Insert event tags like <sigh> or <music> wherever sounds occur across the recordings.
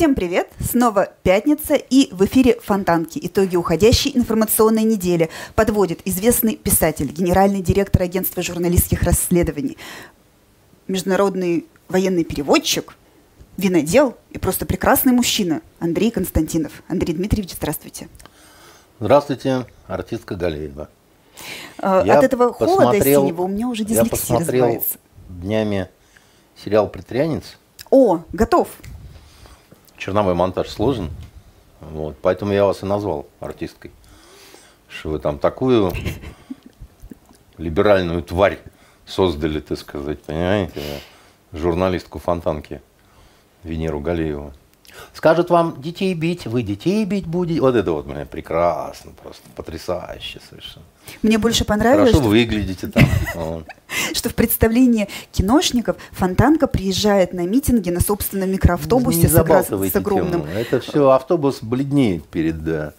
Всем привет! Снова пятница и в эфире «Фонтанки». Итоги уходящей информационной недели подводит известный писатель, генеральный директор агентства журналистских расследований, международный военный переводчик, винодел и просто прекрасный мужчина Андрей Константинов. Андрей Дмитриевич, здравствуйте. Здравствуйте, артистка Галеева. А, я От этого холода синего у меня уже дислексия Я посмотрел развивается. днями сериал «Притворянец». О, готов черновой монтаж сложен. Вот, поэтому я вас и назвал артисткой. Что вы там такую либеральную тварь создали, так сказать, понимаете? Журналистку Фонтанки Венеру Галееву. Скажут вам детей бить, вы детей бить будете. Вот это вот мне прекрасно, просто потрясающе совершенно. Мне больше понравилось. Хорошо что... выглядите там. <laughs> Что в представлении киношников Фонтанка приезжает на митинги на собственном микроавтобусе с огромным... Это все автобус бледнеет перед э,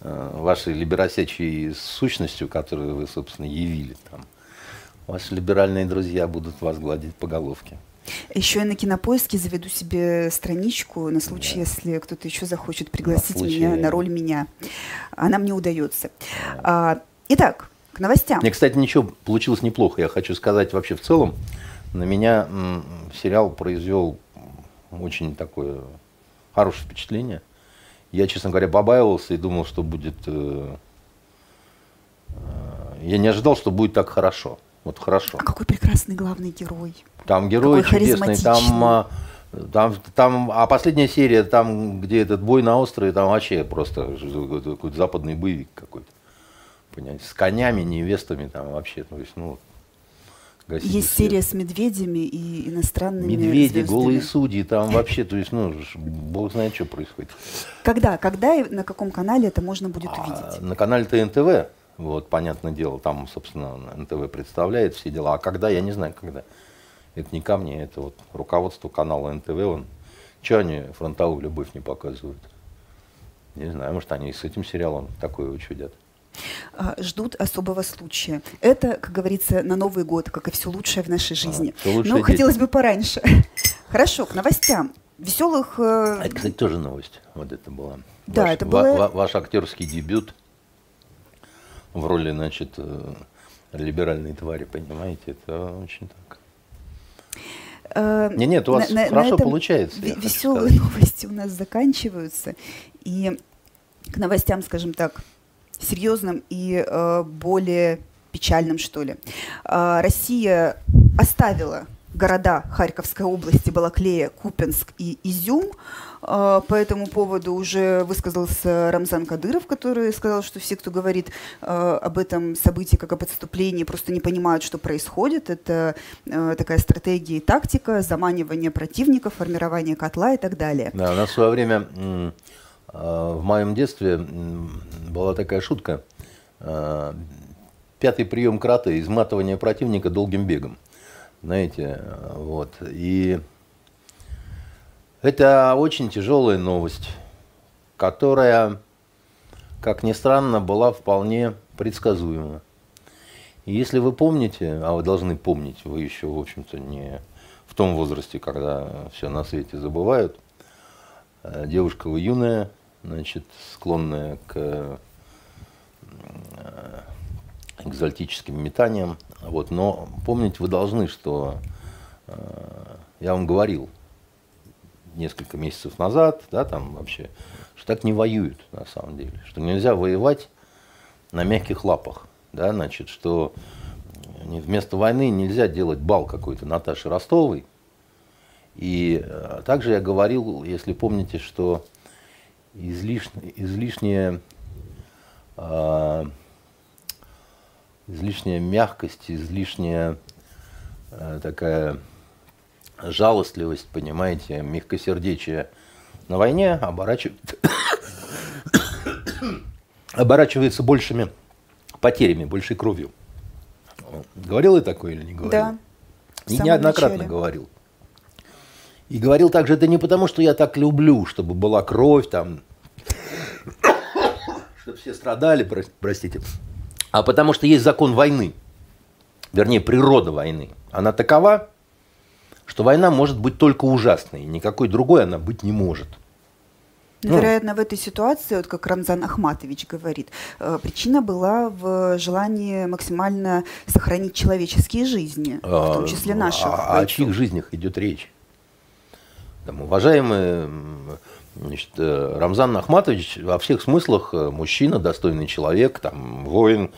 вашей либеросячей сущностью, которую вы, собственно, явили там. Ваши либеральные друзья будут вас гладить по головке. Еще я на кинопоиске заведу себе страничку на случай, да. если кто-то еще захочет пригласить на меня на роль меня. Она мне удается. Да. Итак, к новостям. Мне, кстати, ничего получилось неплохо. Я хочу сказать вообще в целом, на меня сериал произвел очень такое хорошее впечатление. Я, честно говоря, побаивался и думал, что будет... Э, э, я не ожидал, что будет так хорошо. Вот хорошо. А какой прекрасный главный герой. Там герой какой чудесный, там, а, там, там, а последняя серия, там, где этот бой на острове, там вообще просто какой-то западный боевик какой-то. Понимаете, с конями, невестами, там вообще, то есть, ну, есть свет. серия с медведями и иностранными Медведи, звездами. голые судьи, там вообще, то есть, ну, бог знает, что происходит. Когда, когда и на каком канале это можно будет а, увидеть? На канале ТНТВ. Вот, понятное дело, там, собственно, НТВ представляет все дела. А когда, я не знаю, когда. Это не ко мне, это вот руководство канала НТВ, он, что они фронтовую любовь не показывают? Не знаю, может, они и с этим сериалом такое учудят. А, ждут особого случая. Это, как говорится, на Новый год, как и все лучшее в нашей жизни. А, Но ну, хотелось бы пораньше. <laughs> Хорошо, к новостям. Веселых... Э... Это, кстати, тоже новость. Вот это была. Да, ваш, это было... ваш актерский дебют в роли, значит, э, либеральной твари, понимаете, это очень так. Э, нет, нет, у вас на, хорошо на получается. Веселые новости у нас заканчиваются. И к новостям, скажем так, серьезным и э, более печальным, что ли. Э, Россия оставила города Харьковской области, Балаклея, Купенск и Изюм. А, по этому поводу уже высказался Рамзан Кадыров, который сказал, что все, кто говорит а, об этом событии как об отступлении, просто не понимают, что происходит. Это а, такая стратегия и тактика, заманивание противников, формирование котла и так далее. Да, у нас в свое время в моем детстве была такая шутка. Пятый прием крата – изматывание противника долгим бегом знаете, вот. И это очень тяжелая новость, которая, как ни странно, была вполне предсказуема. И если вы помните, а вы должны помнить, вы еще, в общем-то, не в том возрасте, когда все на свете забывают, э, девушка вы юная, значит, склонная к э, экзальтическим метаниям. Вот, но помнить вы должны, что э, я вам говорил несколько месяцев назад, да, там вообще, что так не воюют на самом деле, что нельзя воевать на мягких лапах, да, значит, что вместо войны нельзя делать бал какой-то Наташи Ростовой. И э, также я говорил, если помните, что излишне, излишнее э, излишняя мягкость, излишняя э, такая жалостливость, понимаете, мягкосердечие на войне оборачивается, <coughs> оборачивается большими потерями, большей кровью. Говорил я такое или не говорил? Да. И неоднократно начале. говорил. И говорил также, это не потому, что я так люблю, чтобы была кровь там, <coughs> чтобы все страдали, простите, а потому что есть закон войны, вернее, природа войны. Она такова, что война может быть только ужасной, никакой другой она быть не может. Ну, Вероятно, в этой ситуации, вот как Рамзан Ахматович говорит, э, причина была в желании максимально сохранить человеческие жизни, в том числе наших. А, о чьих жизнях идет речь? Там, уважаемый значит, э, Рамзан Ахматович во всех смыслах э, мужчина, достойный человек, там, воин,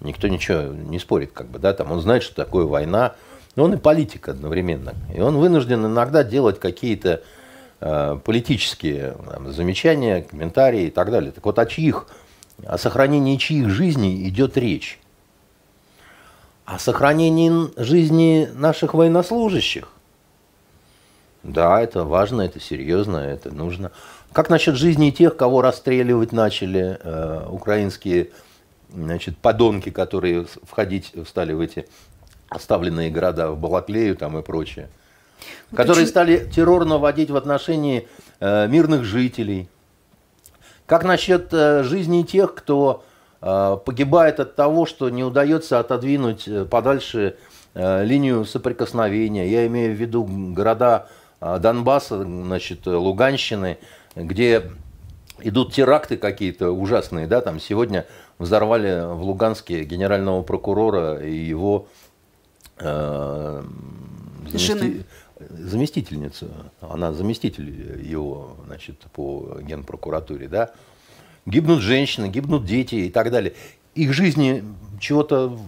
никто ничего не спорит, как бы, да, там, он знает, что такое война, но он и политик одновременно. И он вынужден иногда делать какие-то э, политические там, замечания, комментарии и так далее. Так вот, о чьих, о сохранении чьих жизней идет речь? О сохранении жизни наших военнослужащих. Да, это важно, это серьезно, это нужно. Как насчет жизни тех, кого расстреливать начали э, украинские значит, подонки, которые входить стали в эти оставленные города, в Балаклею там и прочее, ну, которые стали террор наводить в отношении э, мирных жителей. Как насчет э, жизни тех, кто э, погибает от того, что не удается отодвинуть э, подальше э, линию соприкосновения? Я имею в виду города Донбасса, значит, Луганщины, где идут теракты какие-то ужасные, да, там сегодня взорвали в Луганске генерального прокурора и его э, замести... заместительницу, она заместитель его, значит, по генпрокуратуре, да, гибнут женщины, гибнут дети и так далее. Их жизни чего-то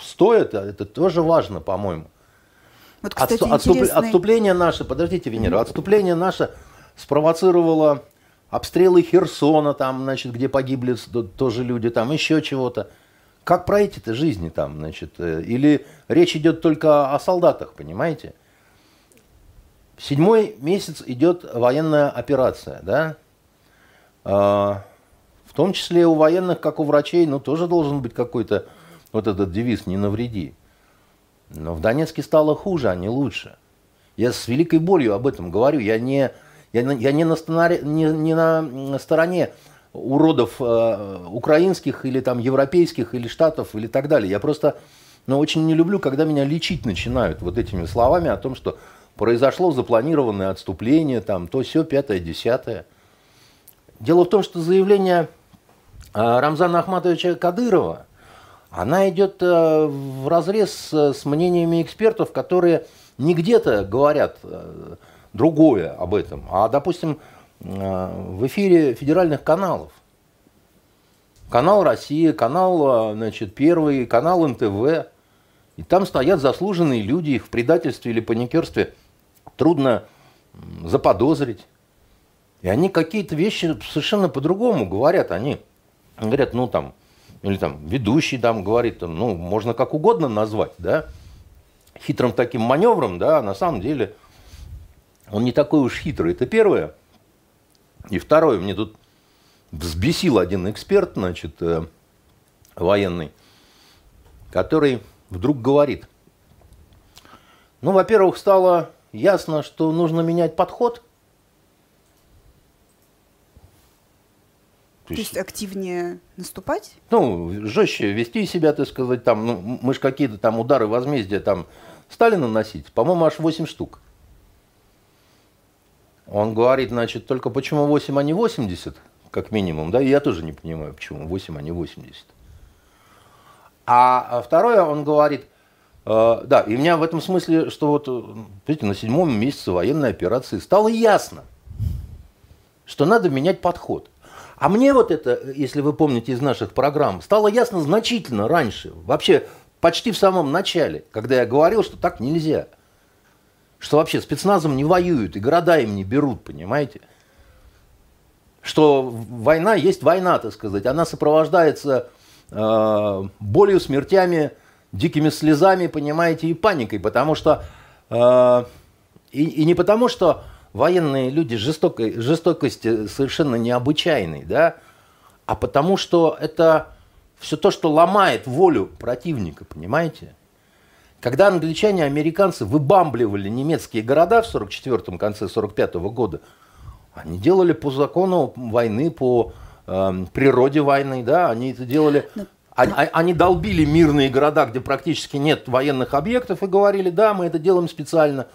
стоят, а это тоже важно, по-моему. Вот, кстати, Отступ... интересный... Отступление наше, подождите, Венера, отступление наше спровоцировало обстрелы Херсона, там, значит, где погибли тоже люди, там еще чего-то. Как про эти-то жизни там, значит, э, или речь идет только о солдатах, понимаете? Седьмой месяц идет военная операция, да? А, в том числе у военных, как у врачей, ну, тоже должен быть какой-то вот этот девиз «не навреди». Но в Донецке стало хуже, а не лучше. Я с великой болью об этом говорю. Я не я, я не, на стороне, не, не на стороне уродов э, украинских или там европейских или штатов или так далее. Я просто ну, очень не люблю, когда меня лечить начинают вот этими словами о том, что произошло запланированное отступление, там, то все, пятое, десятое. Дело в том, что заявление э, Рамзана Ахматовича Кадырова, она идет э, в разрез с мнениями экспертов, которые не где-то говорят э, другое об этом, а, допустим, э, в эфире федеральных каналов. Канал Россия, канал, значит, Первый, канал НТВ. И там стоят заслуженные люди, их в предательстве или паникерстве трудно заподозрить. И они какие-то вещи совершенно по-другому говорят. Они говорят, ну там, или там ведущий там говорит, ну, можно как угодно назвать, да, хитрым таким маневром, да, а на самом деле – он не такой уж хитрый. Это первое. И второе, мне тут взбесил один эксперт, значит, э, военный, который вдруг говорит, ну, во-первых, стало ясно, что нужно менять подход. То есть, активнее наступать? Ну, жестче вести себя, так сказать, там, ну, мы же какие-то там удары возмездия там стали наносить, по-моему, аж 8 штук. Он говорит, значит, только почему 8, а не 80, как минимум, да, и я тоже не понимаю, почему 8, а не 80. А второе, он говорит, э, да, и у меня в этом смысле, что вот, видите, на седьмом месяце военной операции стало ясно, что надо менять подход. А мне вот это, если вы помните из наших программ, стало ясно значительно раньше, вообще почти в самом начале, когда я говорил, что так нельзя – что вообще спецназом не воюют и города им не берут, понимаете? Что война есть война, так сказать. Она сопровождается э, болью, смертями, дикими слезами, понимаете, и паникой. Потому что... Э, и, и не потому, что военные люди жестокой, жестокости совершенно необычайной, да, а потому что это все то, что ломает волю противника, понимаете? Когда англичане и американцы выбамбливали немецкие города в 44-м, конце 45-го года, они делали по закону войны, по э, природе войны, да, они это делали... Они, а, они долбили мирные города, где практически нет военных объектов, и говорили, да, мы это делаем специально,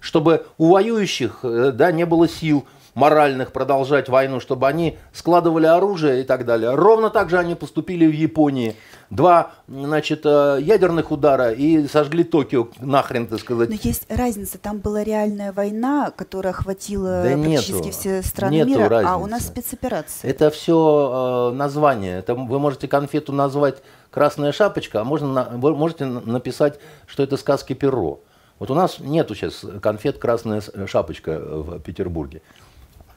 чтобы у воюющих э, да, не было сил моральных продолжать войну, чтобы они складывали оружие и так далее. Ровно так же они поступили в Японии. Два, значит, э, ядерных удара и сожгли Токио нахрен, так сказать. Но есть разница. Там была реальная война, которая охватила да практически нету, все страны нету мира, разницы. а у нас спецоперация. Это все э, название. Это вы можете конфету назвать «Красная шапочка», а можно, можете написать, что это сказки Перо. Вот у нас нету сейчас конфет «Красная шапочка» в Петербурге.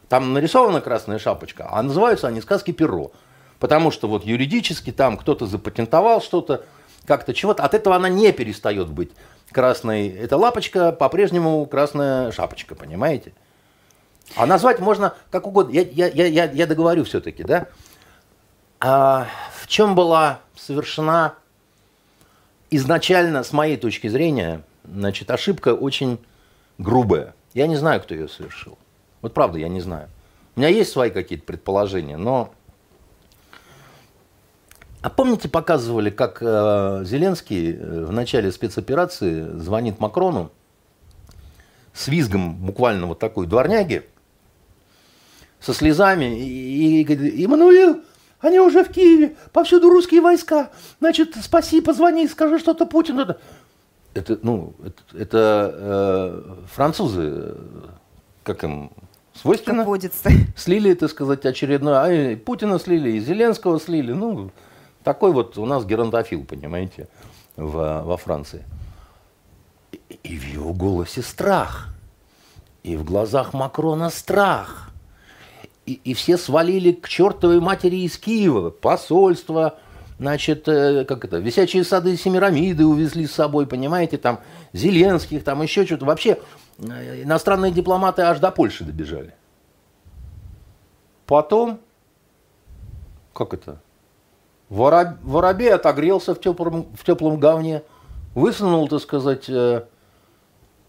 Там нарисована красная шапочка, а называются они сказки Перо. Потому что вот юридически там кто-то запатентовал что-то, как-то чего-то. От этого она не перестает быть красной. Эта лапочка по-прежнему красная шапочка, понимаете? А назвать можно как угодно. Я, я, я, я договорю все-таки, да? А в чем была совершена изначально, с моей точки зрения, значит, ошибка очень грубая. Я не знаю, кто ее совершил. Вот правда, я не знаю. У меня есть свои какие-то предположения, но... А помните, показывали, как э, Зеленский э, в начале спецоперации звонит Макрону с визгом буквально вот такой дворняги, со слезами, и, и говорит, Иммануил, они уже в Киеве, повсюду русские войска, значит, спаси, позвони, скажи что-то Путину. Это, ну, это, это э, французы, как им, свойственно. Водится. Слили, так сказать, очередной. А Путина слили, и Зеленского слили. Ну, такой вот у нас геронтофил, понимаете, в, во Франции. И, и в его голосе страх. И в глазах Макрона страх. И, и все свалили к чертовой матери из Киева. Посольство, значит, э, как это, висячие сады Семирамиды увезли с собой, понимаете, там, Зеленских, там еще что-то. Вообще, Э, иностранные дипломаты аж до Польши добежали. Потом, как это, Вороб, воробей отогрелся в теплом, в теплом говне, высунул, так сказать, э,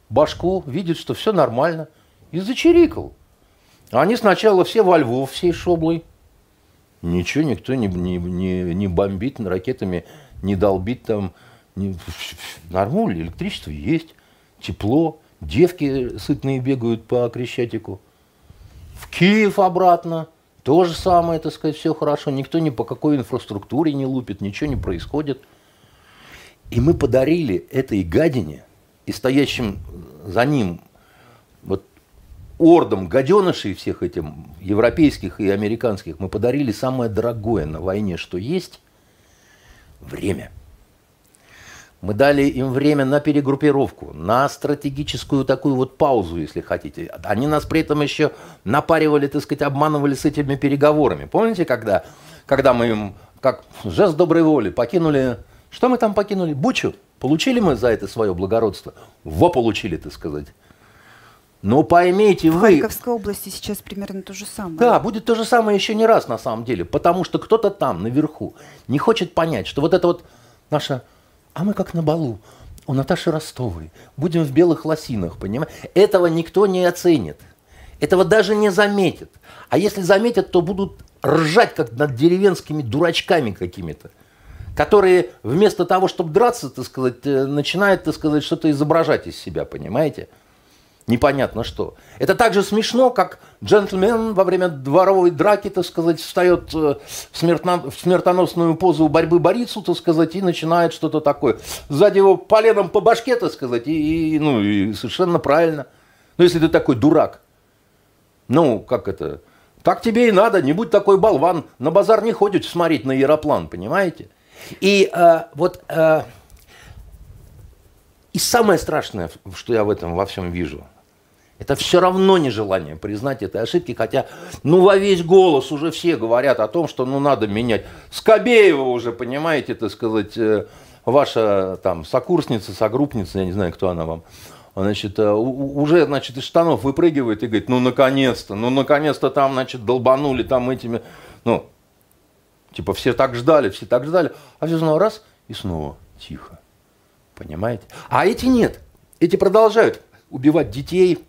башку, видит, что все нормально, и зачирикал. Они сначала все во Львов, всей шоблой. Ничего никто не, не, не, не бомбит ракетами, не долбит там. Не, нормально, электричество есть, тепло. Девки сытные бегают по Крещатику. В Киев обратно. То же самое, так сказать, все хорошо. Никто ни по какой инфраструктуре не лупит, ничего не происходит. И мы подарили этой гадине и стоящим за ним ордом гаденышей всех этим европейских и американских, мы подарили самое дорогое на войне, что есть – время – мы дали им время на перегруппировку, на стратегическую такую вот паузу, если хотите. Они нас при этом еще напаривали, так сказать, обманывали с этими переговорами. Помните, когда, когда мы им, как жест доброй воли, покинули... Что мы там покинули? Бучу. Получили мы за это свое благородство? Во получили, так сказать. Но поймите в вы... В Харьковской области сейчас примерно то же самое. Да, будет то же самое еще не раз на самом деле. Потому что кто-то там, наверху, не хочет понять, что вот это вот наша а мы как на балу у Наташи Ростовой, будем в белых лосинах, понимаешь? Этого никто не оценит. Этого даже не заметит. А если заметят, то будут ржать, как над деревенскими дурачками какими-то, которые вместо того, чтобы драться, так сказать, э, начинают, так сказать, что-то изображать из себя, понимаете? Непонятно что. Это так же смешно, как джентльмен во время дворовой драки, так сказать, встает э, в, смертно, в смертоносную позу борьбы борицу, так сказать, и начинает что-то такое. Сзади его поленом по башке, так сказать, и, и, ну, и совершенно правильно. Ну, если ты такой дурак. Ну, как это? Так тебе и надо, не будь такой болван. На базар не ходит смотреть на яроплан, понимаете? И э, вот... Э, и самое страшное, что я в этом во всем вижу – это все равно нежелание признать этой ошибки, хотя, ну, во весь голос уже все говорят о том, что, ну, надо менять. Скобеева уже, понимаете, так сказать, э, ваша там сокурсница, согруппница, я не знаю, кто она вам, значит, э, уже, значит, из штанов выпрыгивает и говорит, ну, наконец-то, ну, наконец-то там, значит, долбанули там этими, ну, типа, все так ждали, все так ждали, а все снова раз, и снова тихо, понимаете? А эти нет, эти продолжают убивать детей,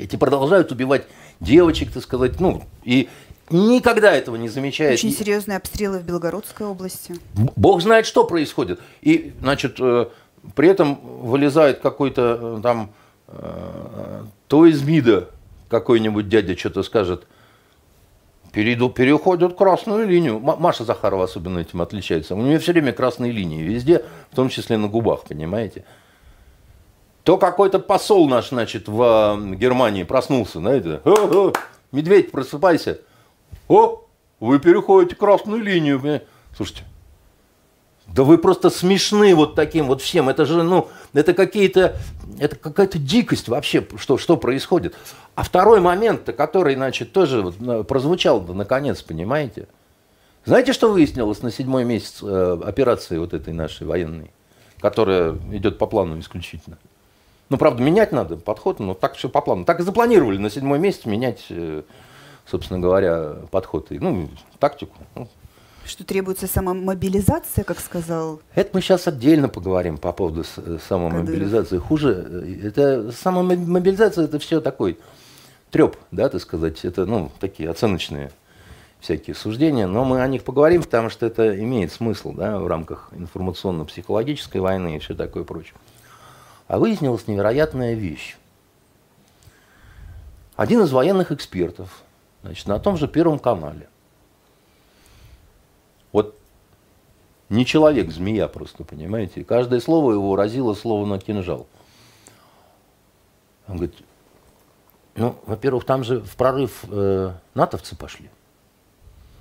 эти продолжают убивать девочек, так сказать, ну, и никогда этого не замечают. Очень серьезные обстрелы в Белгородской области. Бог знает, что происходит. И, значит, э, при этом вылезает какой-то э, там э, то из МИДа, какой-нибудь дядя что-то скажет, перейду, переходят красную линию. Маша Захарова особенно этим отличается. У нее все время красные линии везде, в том числе на губах, понимаете? То какой-то посол наш, значит, в Германии проснулся, знаете, о, медведь, просыпайся. О, вы переходите красную линию. Слушайте, да вы просто смешны вот таким вот всем. Это же, ну, это какие-то, это какая-то дикость вообще, что, что происходит. А второй момент, который, значит, тоже вот прозвучал наконец, понимаете? Знаете, что выяснилось на седьмой месяц э, операции вот этой нашей военной, которая идет по плану исключительно? Ну, правда, менять надо подход, но так все по плану. Так и запланировали на седьмой месяц менять, э, собственно говоря, подход и, ну, тактику. Ну, что требуется самомобилизация, как сказал? Это мы сейчас отдельно поговорим по поводу самомобилизации. Кадыров. Хуже, э, это самомобилизация, это все такой треп, да, так сказать. Это, ну, такие оценочные всякие суждения, но мы о них поговорим, потому что это имеет смысл, да, в рамках информационно-психологической войны и все такое прочее. А выяснилась невероятная вещь. Один из военных экспертов, значит, на том же Первом канале – вот не человек, змея просто, понимаете? каждое слово его разило словно кинжал. Он говорит, ну, во-первых, там же в прорыв э, натовцы пошли.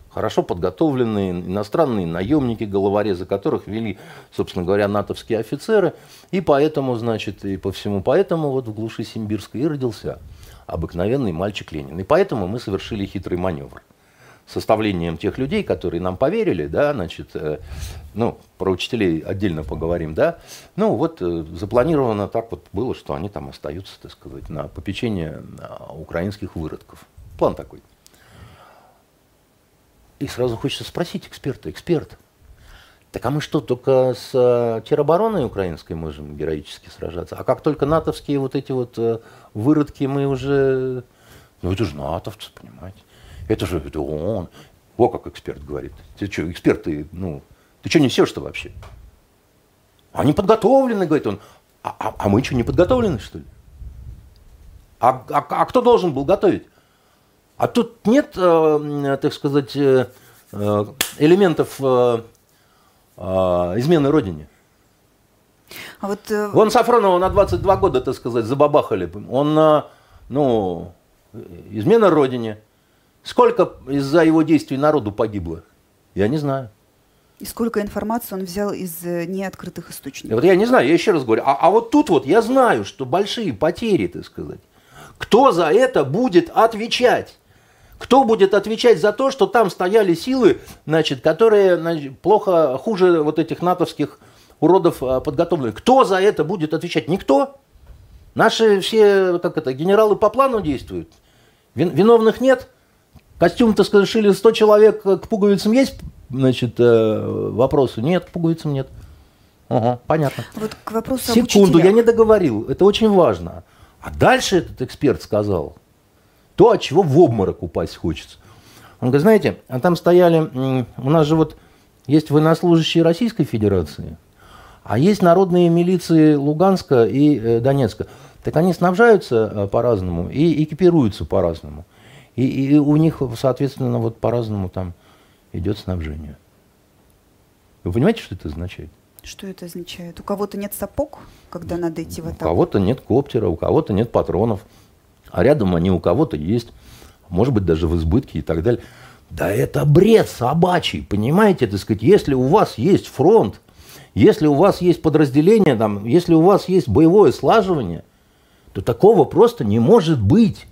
Хорошо подготовленные иностранные наемники, головорезы которых вели, собственно говоря, натовские офицеры. И поэтому, значит, и по всему поэтому вот в глуши Симбирской и родился обыкновенный мальчик Ленин. И поэтому мы совершили хитрый маневр составлением тех людей, которые нам поверили, да, значит, э, ну, про учителей отдельно поговорим, да, ну, вот э, запланировано так вот было, что они там остаются, так сказать, на попечение украинских выродков. План такой. И сразу хочется спросить эксперта, эксперт, так а мы что, только с э, теробороной украинской можем героически сражаться? А как только натовские вот эти вот выродки мы уже... Ну это же натовцы, понимаете? Это же это он. Во как эксперт говорит. Ты что, эксперт, ты, ну, ты что несешь-то вообще? Они подготовлены, говорит он. А, а, а мы что, не подготовлены, что ли? А, а, а кто должен был готовить? А тут нет, э, так сказать, э, э элементов измены Родине. А вот. Вон Сафронова на 22 года, так сказать, забабахали. Он, ну, измена Родине – Сколько из-за его действий народу погибло? Я не знаю. И сколько информации он взял из неоткрытых источников? Вот я не знаю, я еще раз говорю. А, а вот тут вот я знаю, что большие потери, так сказать. Кто за это будет отвечать? Кто будет отвечать за то, что там стояли силы, значит, которые значит, плохо, хуже вот этих натовских уродов а, подготовлены? Кто за это будет отвечать? Никто. Наши все, как это, генералы по плану действуют. Виновных нет. Костюм-то сшили 100 человек, к пуговицам есть, значит, э, вопросы? Нет, к пуговицам нет. Ага, понятно. Вот к вопросу Секунду, я не договорил, это очень важно. А дальше этот эксперт сказал то, от чего в обморок упасть хочется. Он говорит, знаете, а там стояли, у нас же вот есть военнослужащие Российской Федерации, а есть народные милиции Луганска и э, Донецка. Так они снабжаются э, по-разному и экипируются по-разному. И, и у них, соответственно, вот по-разному там идет снабжение. Вы понимаете, что это означает? Что это означает? У кого-то нет сапог, когда надо идти в атаку? У кого-то нет коптера, у кого-то нет патронов, а рядом они у кого-то есть, может быть, даже в избытке и так далее. Да это бред собачий, понимаете, так сказать, если у вас есть фронт, если у вас есть подразделение, там, если у вас есть боевое слаживание, то такого просто не может быть.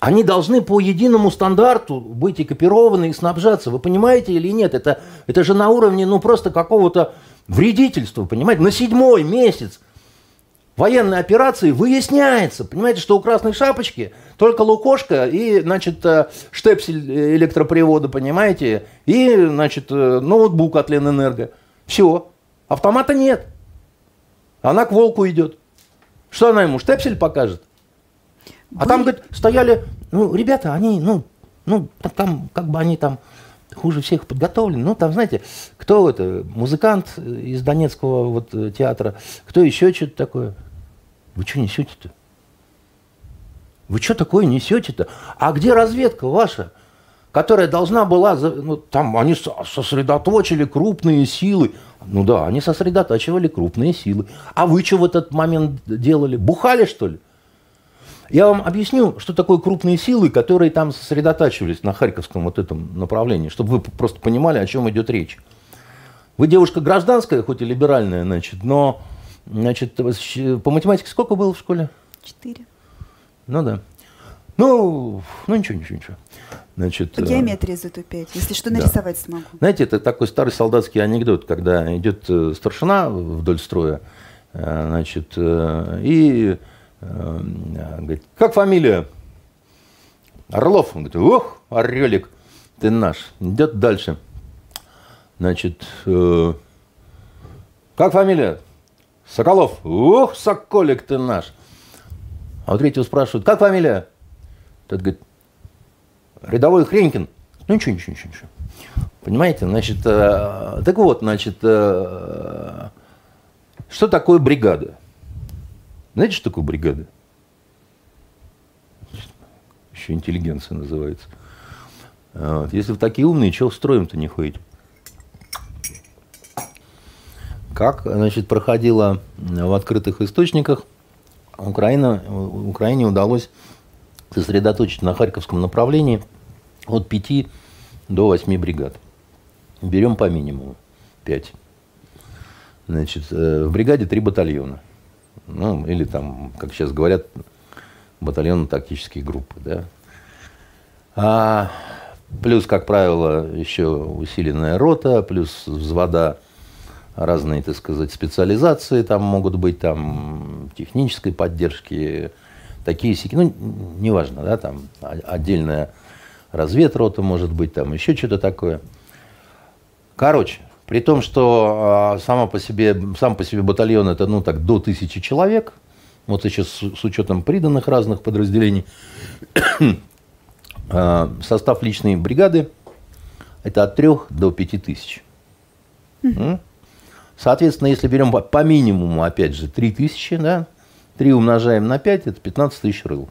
Они должны по единому стандарту быть экипированы и снабжаться. Вы понимаете или нет? Это, это же на уровне ну, просто какого-то вредительства, понимаете? На седьмой месяц военной операции выясняется, понимаете, что у Красной Шапочки только лукошка и, значит, э, штепсель электропривода, понимаете, и, значит, э, ноутбук от Ленэнерго. Все. Автомата нет. Она к волку идет. Что она ему, штепсель покажет? А там, говорит, стояли, ну, ребята, они, ну, ну, там, как бы они там хуже всех подготовлены. Ну, там, знаете, кто это, музыкант из Донецкого вот э, театра, кто еще что-то такое. Вы что несете-то? Вы что такое несете-то? А где разведка ваша? которая должна была, ну, там они сосредоточили крупные силы. Ну да, они сосредотачивали крупные силы. А вы что в этот момент делали? Бухали, что ли? Я вам объясню, что такое крупные силы, которые там сосредотачивались на Харьковском вот этом направлении, чтобы вы просто понимали, о чем идет речь. Вы девушка гражданская, хоть и либеральная, значит, но значит, по математике сколько было в школе? Четыре. Ну да. Ну, ну ничего, ничего, ничего. Значит, По геометрии зато пять. Если что, нарисовать да. смогу. Знаете, это такой старый солдатский анекдот, когда идет э, старшина вдоль строя, э, значит, э, и говорит, как фамилия? Орлов. Он говорит, ох, орелик, ты наш. Идет дальше. Значит, как фамилия? Соколов. Ох, Соколик, ты наш. А у третьего спрашивают, как фамилия? Тот говорит, рядовой Хренькин. Ну ничего, ничего, ничего, ничего. Понимаете, значит, э, так вот, значит, э, что такое бригада? Знаете, что такое бригада? Еще интеллигенция называется. Вот. Если вы такие умные, чего строим-то не ходите? Как, значит, проходило в открытых источниках, Украина, Украине удалось сосредоточить на Харьковском направлении от 5 до 8 бригад. Берем по минимуму 5. Значит, э, в бригаде 3 батальона. Ну, или там, как сейчас говорят, батальонно-тактические группы. Да? А, плюс, как правило, еще усиленная рота, плюс взвода разные, так сказать, специализации там могут быть, там технической поддержки, такие сики, ну, неважно, да, там отдельная разведрота может быть, там еще что-то такое. Короче, при том, что э, сама по себе, сам по себе батальон это, ну, так, до тысячи человек, вот сейчас с, с учетом приданных разных подразделений, э, <coughs> состав личной бригады это от трех до пяти тысяч. Соответственно, если берем по, по минимуму, опять же, три тысячи, да, 3 умножаем на 5, это 15 тысяч рыл.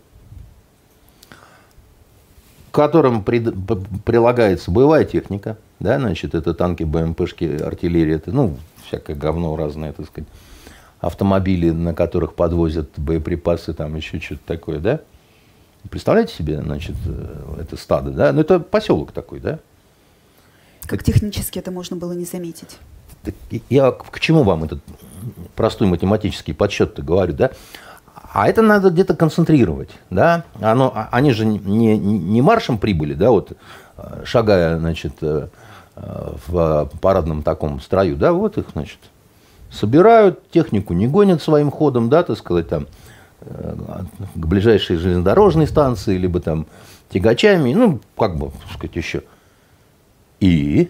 К которым при, прилагается боевая техника, да, значит, это танки, БМПшки, артиллерия, это, ну, всякое говно разное, так сказать, автомобили, на которых подвозят боеприпасы, там еще что-то такое, да. Представляете себе, значит, э, это стадо, да? Ну, это поселок такой, да? Как технически это можно было не заметить? Я к чему вам этот простой математический подсчет-то говорю, да? А это надо где-то концентрировать, да? Оно, а, они же не, не маршем прибыли, да, вот э, шагая, значит, э, в парадном таком строю, да, вот их, значит, собирают, технику не гонят своим ходом, да, так сказать, там, э, к ближайшей железнодорожной станции, либо там тягачами, ну, как бы, так сказать, еще. И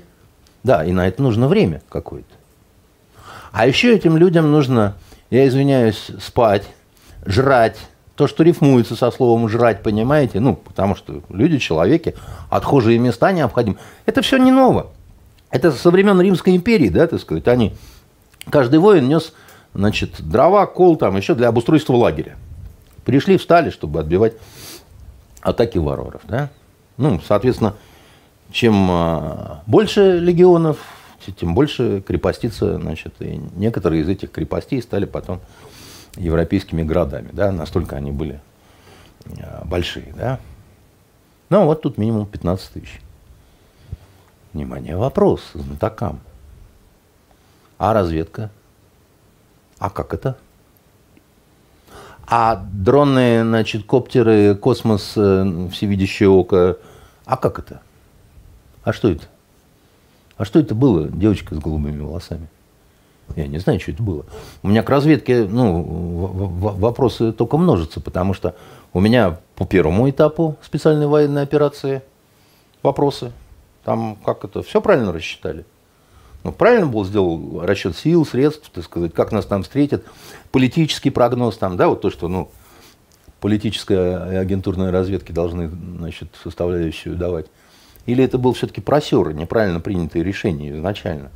да, и на это нужно время какое-то. А еще этим людям нужно, я извиняюсь, спать, жрать, то, что рифмуется со словом «жрать», понимаете? Ну, потому что люди, человеки, отхожие места необходимы. Это все не ново. Это со времен Римской империи, да, так сказать, они, каждый воин нес, значит, дрова, кол там еще для обустройства лагеря. Пришли, встали, чтобы отбивать атаки варваров, да. Ну, соответственно, чем а, больше легионов, тем больше крепостица, значит, и некоторые из этих крепостей стали потом европейскими городами, да, настолько они были а, большие, да. Ну, вот тут минимум 15 тысяч. Внимание, вопрос знатокам. А разведка? А как это? А дроны, значит, коптеры, космос, э, всевидящее око, а как это? А что это? А что это было, девочка с голубыми волосами? Я не знаю, что это было. У меня к разведке ну, вопросы только множатся, потому что у меня по первому этапу специальной военной операции вопросы. Там как это, все правильно рассчитали? Ну, правильно был сделан расчет сил, средств, так сказать, как нас там встретят, политический прогноз там, да, вот то, что, ну, политическая и агентурная разведки должны, значит, составляющую давать. Или это был все-таки просер, неправильно принятое решение изначально?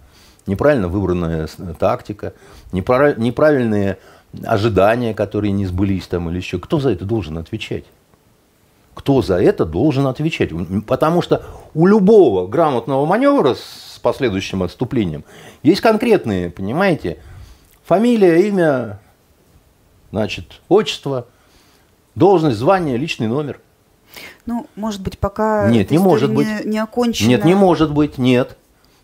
Неправильно выбранная тактика, неправильные ожидания, которые не сбылись там или еще. Кто за это должен отвечать? Кто за это должен отвечать. Потому что у любого грамотного маневра с последующим отступлением есть конкретные, понимаете, фамилия, имя, значит, отчество, должность, звание, личный номер. Ну, может быть, пока нет, не может не, быть. не окончено. Нет, не может быть, нет.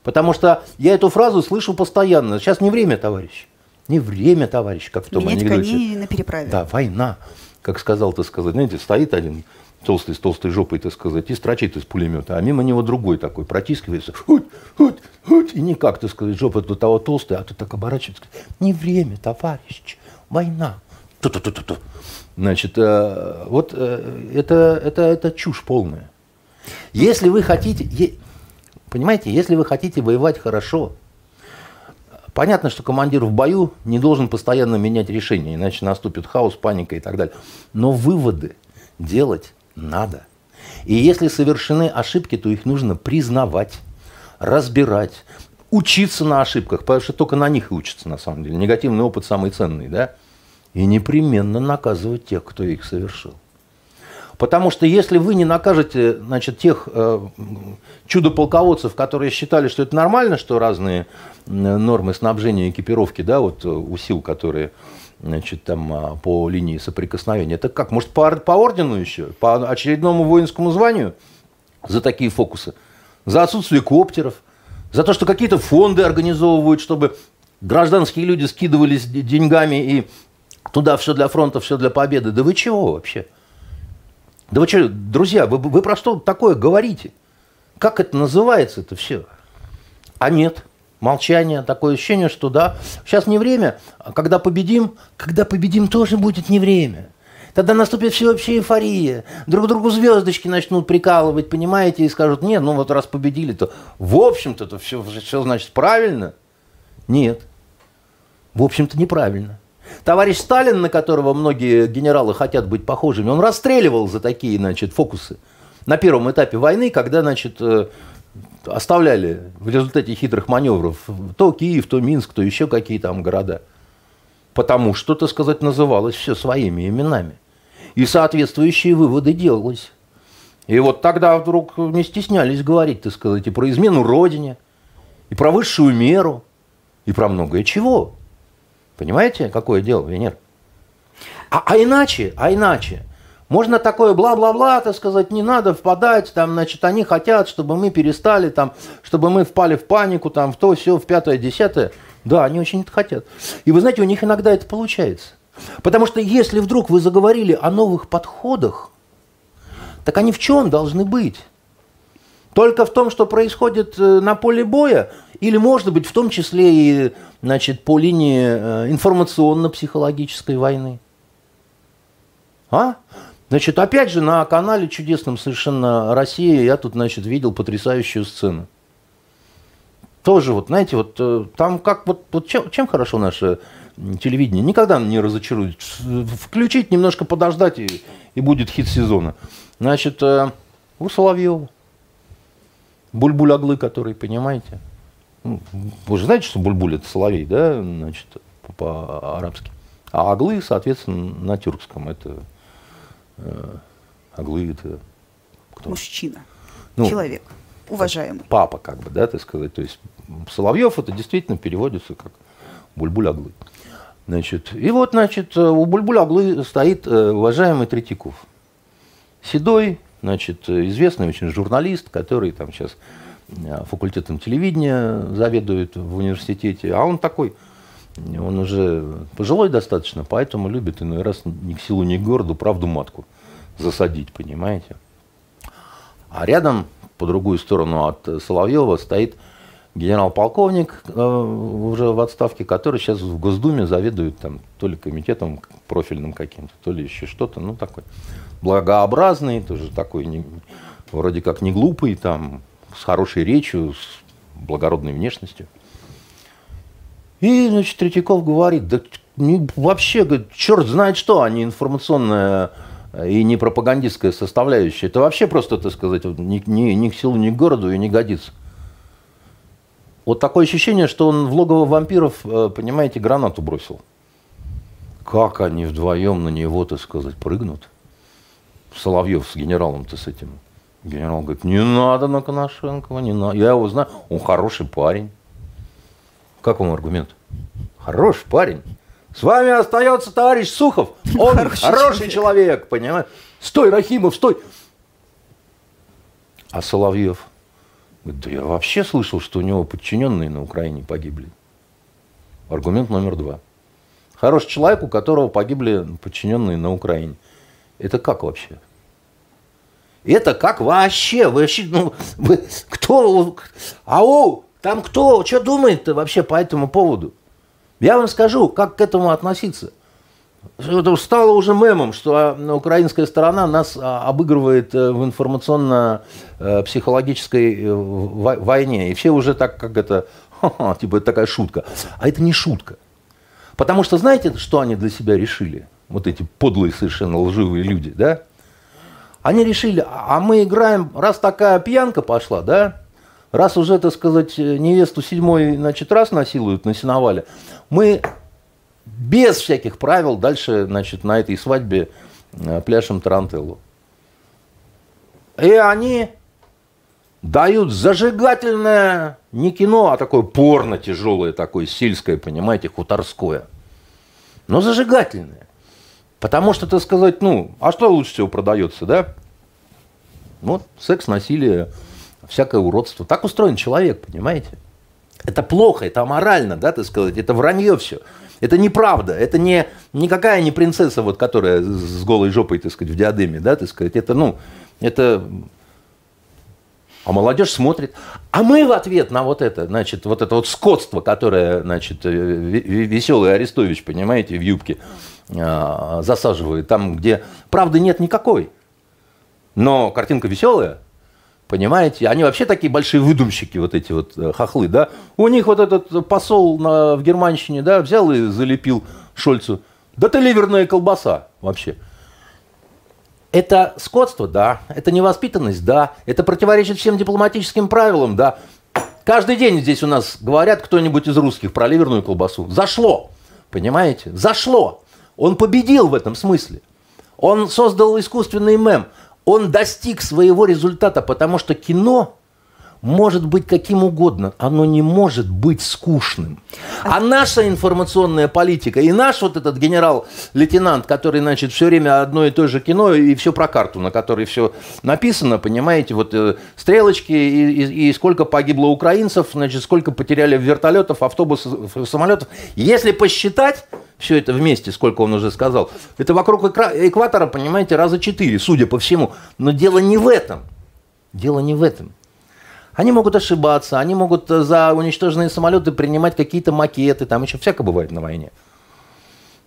Потому что я эту фразу слышу постоянно. Сейчас не время, товарищ. Не время, товарищ, как в том Менять анекдоте. коней на переправе. Да, война. Как сказал, так сказать, знаете, стоит один толстый с толстой жопой, так сказать, и строчит из пулемета, а мимо него другой такой протискивается, хуть, хуть, хуть, и никак, так сказать, жопа до того толстая, а тут так оборачивается, не время, товарищ, война. Ту-ту-ту-ту. Значит, э, вот э, это, это, это чушь полная. Если вы хотите, понимаете, если вы хотите воевать хорошо, понятно, что командир в бою не должен постоянно менять решение, иначе наступит хаос, паника и так далее. Но выводы делать надо. И если совершены ошибки, то их нужно признавать, разбирать, учиться на ошибках, потому что только на них и учатся на самом деле. Негативный опыт самый ценный, да? и непременно наказывать тех, кто их совершил. Потому что если вы не накажете значит, тех э, чудо-полководцев, которые считали, что это нормально, что разные нормы снабжения экипировки да, вот, э, у сил, которые значит, там, а, по линии соприкосновения, это как? Может, по, по ордену еще? По очередному воинскому званию за такие фокусы? За отсутствие коптеров? За то, что какие-то фонды организовывают, чтобы гражданские люди скидывались деньгами и Туда все для фронта, все для победы. Да вы чего вообще? Да вы что, друзья, вы, вы про что такое говорите? Как это называется это все? А нет, молчание, такое ощущение, что да, сейчас не время, а когда победим, когда победим, тоже будет не время. Тогда наступит всеобщая эйфория. Друг другу звездочки начнут прикалывать, понимаете, и скажут, нет, ну вот раз победили, то в общем-то это все, все значит правильно. Нет, в общем-то неправильно. Товарищ Сталин, на которого многие генералы хотят быть похожими, он расстреливал за такие, значит, фокусы. На первом этапе войны, когда, значит, э, оставляли в результате хитрых маневров то Киев, то Минск, то еще какие там города. Потому что, так сказать, называлось все своими именами. И соответствующие выводы делались. И вот тогда вдруг не стеснялись говорить, так сказать, и про измену Родине, и про высшую меру, и про многое чего. Понимаете, какое дело, Венер? А, а иначе, а иначе, можно такое бла-бла-бла, так сказать, не надо впадать, там, значит, они хотят, чтобы мы перестали, там, чтобы мы впали в панику, там, в то, все, в пятое, десятое. Да, они очень это хотят. И вы знаете, у них иногда это получается. Потому что если вдруг вы заговорили о новых подходах, так они в чем должны быть? Только в том, что происходит э, на поле боя, или, может быть, в том числе и значит, по линии э, информационно-психологической войны. А? Значит, опять же, на канале чудесном совершенно Россия я тут, значит, видел потрясающую сцену. Тоже вот, знаете, вот э, там как вот, вот чем, чем хорошо наше телевидение? Никогда не разочарует. Включить, немножко подождать, и, и будет хит сезона. Значит, э, у Соловьева. Буль-буль-оглы, который, понимаете? Ну, вы же знаете, что бульбуль это соловей, да, значит, по-арабски. А аглы, соответственно, на тюркском это аглы это кто? Мужчина, ну, человек, уважаемый. Папа, как бы, да, так сказать. То есть Соловьев это действительно переводится как бульбуль аглы. Значит, и вот, значит, у бульбуль аглы стоит э, уважаемый Третьяков. Седой, значит, известный очень журналист, который там сейчас Э, факультетом телевидения заведует в университете, а он такой, он уже пожилой достаточно, поэтому любит иной раз ни к силу, ни к городу правду матку засадить, понимаете. А рядом, по другую сторону от Соловьева, стоит генерал-полковник э, уже в отставке, который сейчас в Госдуме заведует там то ли комитетом профильным каким-то, то ли еще что-то, ну такой благообразный, тоже такой не, вроде как не глупый, там с хорошей речью, с благородной внешностью. И, значит, Третьяков говорит, да не, вообще, черт знает что, а не информационная и не пропагандистская составляющая. Это вообще просто, так сказать, ни, ни, ни к силу, ни к городу и не годится. Вот такое ощущение, что он в логово вампиров, э, понимаете, гранату бросил. Как они вдвоем на него, так сказать, прыгнут? Соловьев с генералом-то с этим. Генерал говорит, не надо на Коношенкова, не надо. Я его знаю, он хороший парень. Как вам аргумент? Хороший парень. С вами остается товарищ Сухов. Он хороший, хороший человек. человек, понимаешь? Стой, Рахимов, стой. А Соловьев говорит, да я вообще слышал, что у него подчиненные на Украине погибли. Аргумент номер два. Хороший человек, у которого погибли подчиненные на Украине. Это как вообще? Это как вообще? Вы вообще, ну, вы, кто, ау, там кто, что думает-то вообще по этому поводу? Я вам скажу, как к этому относиться. Это стало уже мемом, что а, украинская сторона нас а, обыгрывает э, в информационно-психологической э, э, войне. И все уже так, как это, <laughs> типа, это такая шутка. А это не шутка. Потому что знаете, что они для себя решили? Вот эти подлые, совершенно лживые люди, да? Они решили, а мы играем, раз такая пьянка пошла, да, раз уже, так сказать, невесту седьмой, значит, раз насилуют на сеновале, мы без всяких правил дальше, значит, на этой свадьбе э, пляшем тарантеллу. И они дают зажигательное, не кино, а такое порно тяжелое, такое сельское, понимаете, хуторское. Но зажигательное. Потому что, так сказать, ну, а что лучше всего продается, да? Вот секс, насилие, всякое уродство. Так устроен человек, понимаете? Это плохо, это аморально, да, так сказать, это вранье все. Это неправда, это не, никакая не принцесса, вот, которая с голой жопой, так сказать, в диадеме, да, так сказать, это, ну, это... А молодежь смотрит. А мы в ответ на вот это, значит, вот это вот скотство, которое, значит, э, веселый Арестович, понимаете, в юбке э, засаживает, там, где правды нет никакой. Но картинка веселая, Понимаете? Они вообще такие большие выдумщики, вот эти вот э, хохлы, да? У них вот этот посол на, в Германщине, да, взял и залепил Шольцу. Да ты ливерная колбаса вообще. Это скотство, да. Это невоспитанность, да. Это противоречит всем дипломатическим правилам, да. Каждый день здесь у нас говорят кто-нибудь из русских про ливерную колбасу. Зашло. Понимаете? Зашло. Он победил в этом смысле. Он создал искусственный мем он достиг своего результата, потому что кино может быть каким угодно, оно не может быть скучным. А наша информационная политика и наш вот этот генерал-лейтенант, который, значит, все время одно и то же кино и все про карту, на которой все написано, понимаете, вот э, стрелочки и, и, и сколько погибло украинцев, значит, сколько потеряли вертолетов, автобусов, самолетов. Если посчитать, все это вместе, сколько он уже сказал, это вокруг экватора, понимаете, раза четыре, судя по всему. Но дело не в этом. Дело не в этом. Они могут ошибаться, они могут э, за уничтоженные самолеты принимать какие-то макеты, там еще всякое бывает на войне.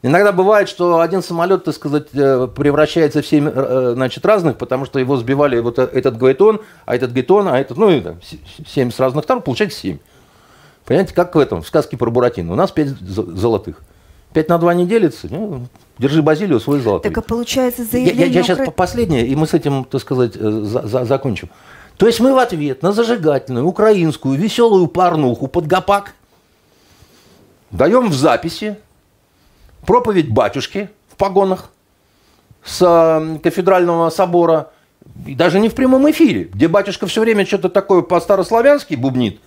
Иногда бывает, что один самолет, так сказать, э, превращается в семь э, значит, разных, потому что его сбивали вот этот говорит он, а этот говорит он, а этот, ну, и, семь с разных сторон, получается семь. Понимаете, как в этом, в сказке про Буратино. У нас пять золотых. 5 на 2 не делится, ну, держи Базилию свой золотой. Так а получается заявление... Я, я, я сейчас последнее, и мы с этим, так сказать, за, за, закончим. То есть мы в ответ на зажигательную, украинскую, веселую порнуху под гопак даем в записи проповедь батюшки в погонах с э, кафедрального собора, и даже не в прямом эфире, где батюшка все время что-то такое по-старославянски бубнит,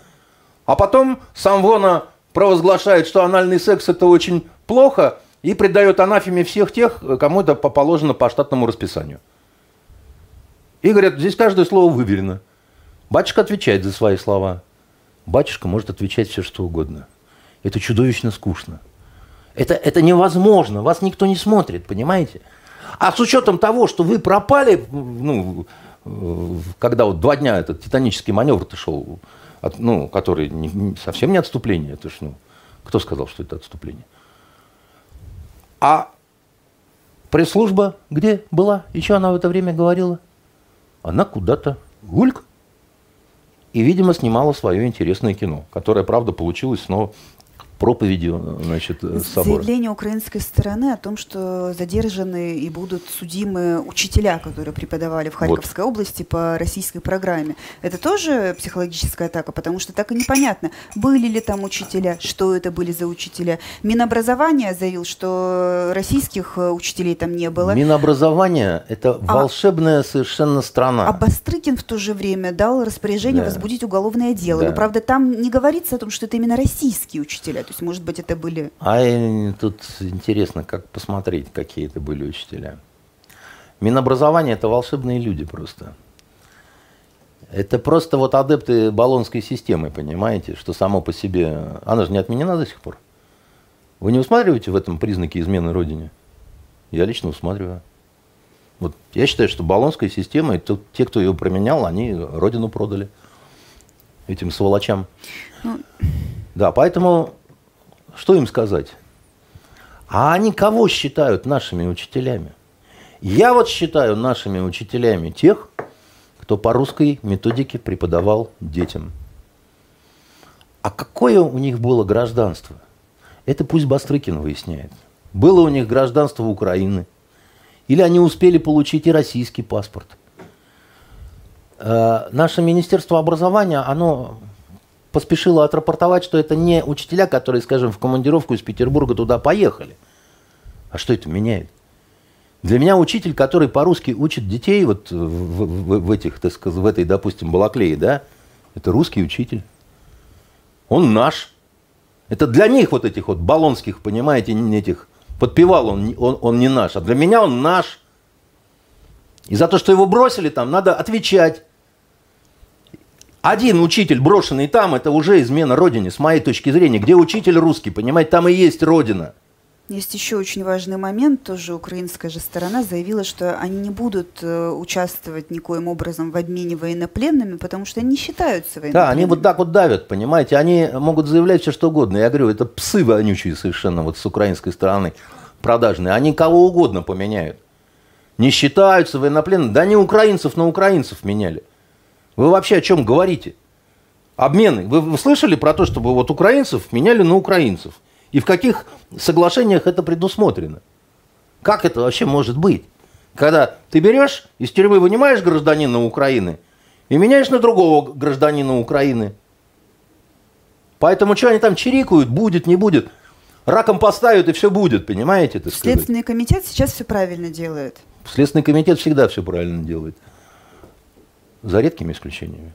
а потом сам Вона провозглашает, что анальный секс это очень плохо, и придает анафеме всех тех, кому это положено по штатному расписанию. И говорят, здесь каждое слово выверено. Батюшка отвечает за свои слова. Батюшка может отвечать все, что угодно. Это чудовищно скучно. Это, это невозможно, вас никто не смотрит, понимаете? А с учетом того, что вы пропали, ну, когда вот два дня этот титанический маневр-то шел, от, ну, который не, совсем не отступление, это ж, ну, кто сказал, что это отступление? А пресс-служба где была? И что она в это время говорила? Она куда-то гульк. И, видимо, снимала свое интересное кино, которое, правда, получилось, но проповедью значит, собора. Заявление украинской стороны о том, что задержаны и будут судимы учителя, которые преподавали в Харьковской вот. области по российской программе. Это тоже психологическая атака, потому что так и непонятно, были ли там учителя, что это были за учителя. Минобразование заявил, что российских э, учителей там не было. Минобразование – это а, волшебная совершенно страна. А Бастрыкин в то же время дал распоряжение да. возбудить уголовное дело. Да. Но, правда, там не говорится о том, что это именно российские учителя. То есть, может быть, это были... А тут интересно, как посмотреть, какие это были учителя. Минобразование – это волшебные люди просто. Это просто вот адепты баллонской системы, понимаете, что само по себе... Она же не отменена до сих пор. Вы не усматриваете в этом признаки измены Родине? Я лично усматриваю. Вот я считаю, что баллонская система, и те, кто ее променял, они Родину продали этим сволочам. Ну... Да, поэтому что им сказать? А они кого считают нашими учителями? Я вот считаю нашими учителями тех, кто по русской методике преподавал детям. А какое у них было гражданство? Это пусть Бастрыкин выясняет. Было у них гражданство Украины. Или они успели получить и российский паспорт. Э, наше Министерство образования, оно поспешила отрапортовать, что это не учителя, которые, скажем, в командировку из Петербурга туда поехали. А что это меняет? Для меня учитель, который по-русски учит детей вот в, в, в этих, так сказать, в этой, допустим, Балаклее, да, это русский учитель. Он наш. Это для них вот этих вот баллонских, понимаете, этих подпевал он, он, он не наш, а для меня он наш. И за то, что его бросили там, надо отвечать. Один учитель, брошенный там, это уже измена родине, с моей точки зрения. Где учитель русский, понимаете, там и есть родина. Есть еще очень важный момент, тоже украинская же сторона заявила, что они не будут э, участвовать никоим образом в обмене военнопленными, потому что они не считаются военнопленными. Да, они вот так вот давят, понимаете, они могут заявлять все что угодно. Я говорю, это псы вонючие совершенно вот с украинской стороны продажные. Они кого угодно поменяют. Не считаются военнопленными. Да они украинцев на украинцев меняли. Вы вообще о чем говорите? Обмены. Вы, вы слышали про то, чтобы вот украинцев меняли на украинцев? И в каких соглашениях это предусмотрено? Как это вообще может быть? Когда ты берешь, из тюрьмы вынимаешь гражданина Украины и меняешь на другого гражданина Украины. Поэтому что они там чирикают, будет, не будет. Раком поставят и все будет, понимаете? Следственный комитет сейчас все правильно делает. Следственный комитет всегда все правильно делает за редкими исключениями.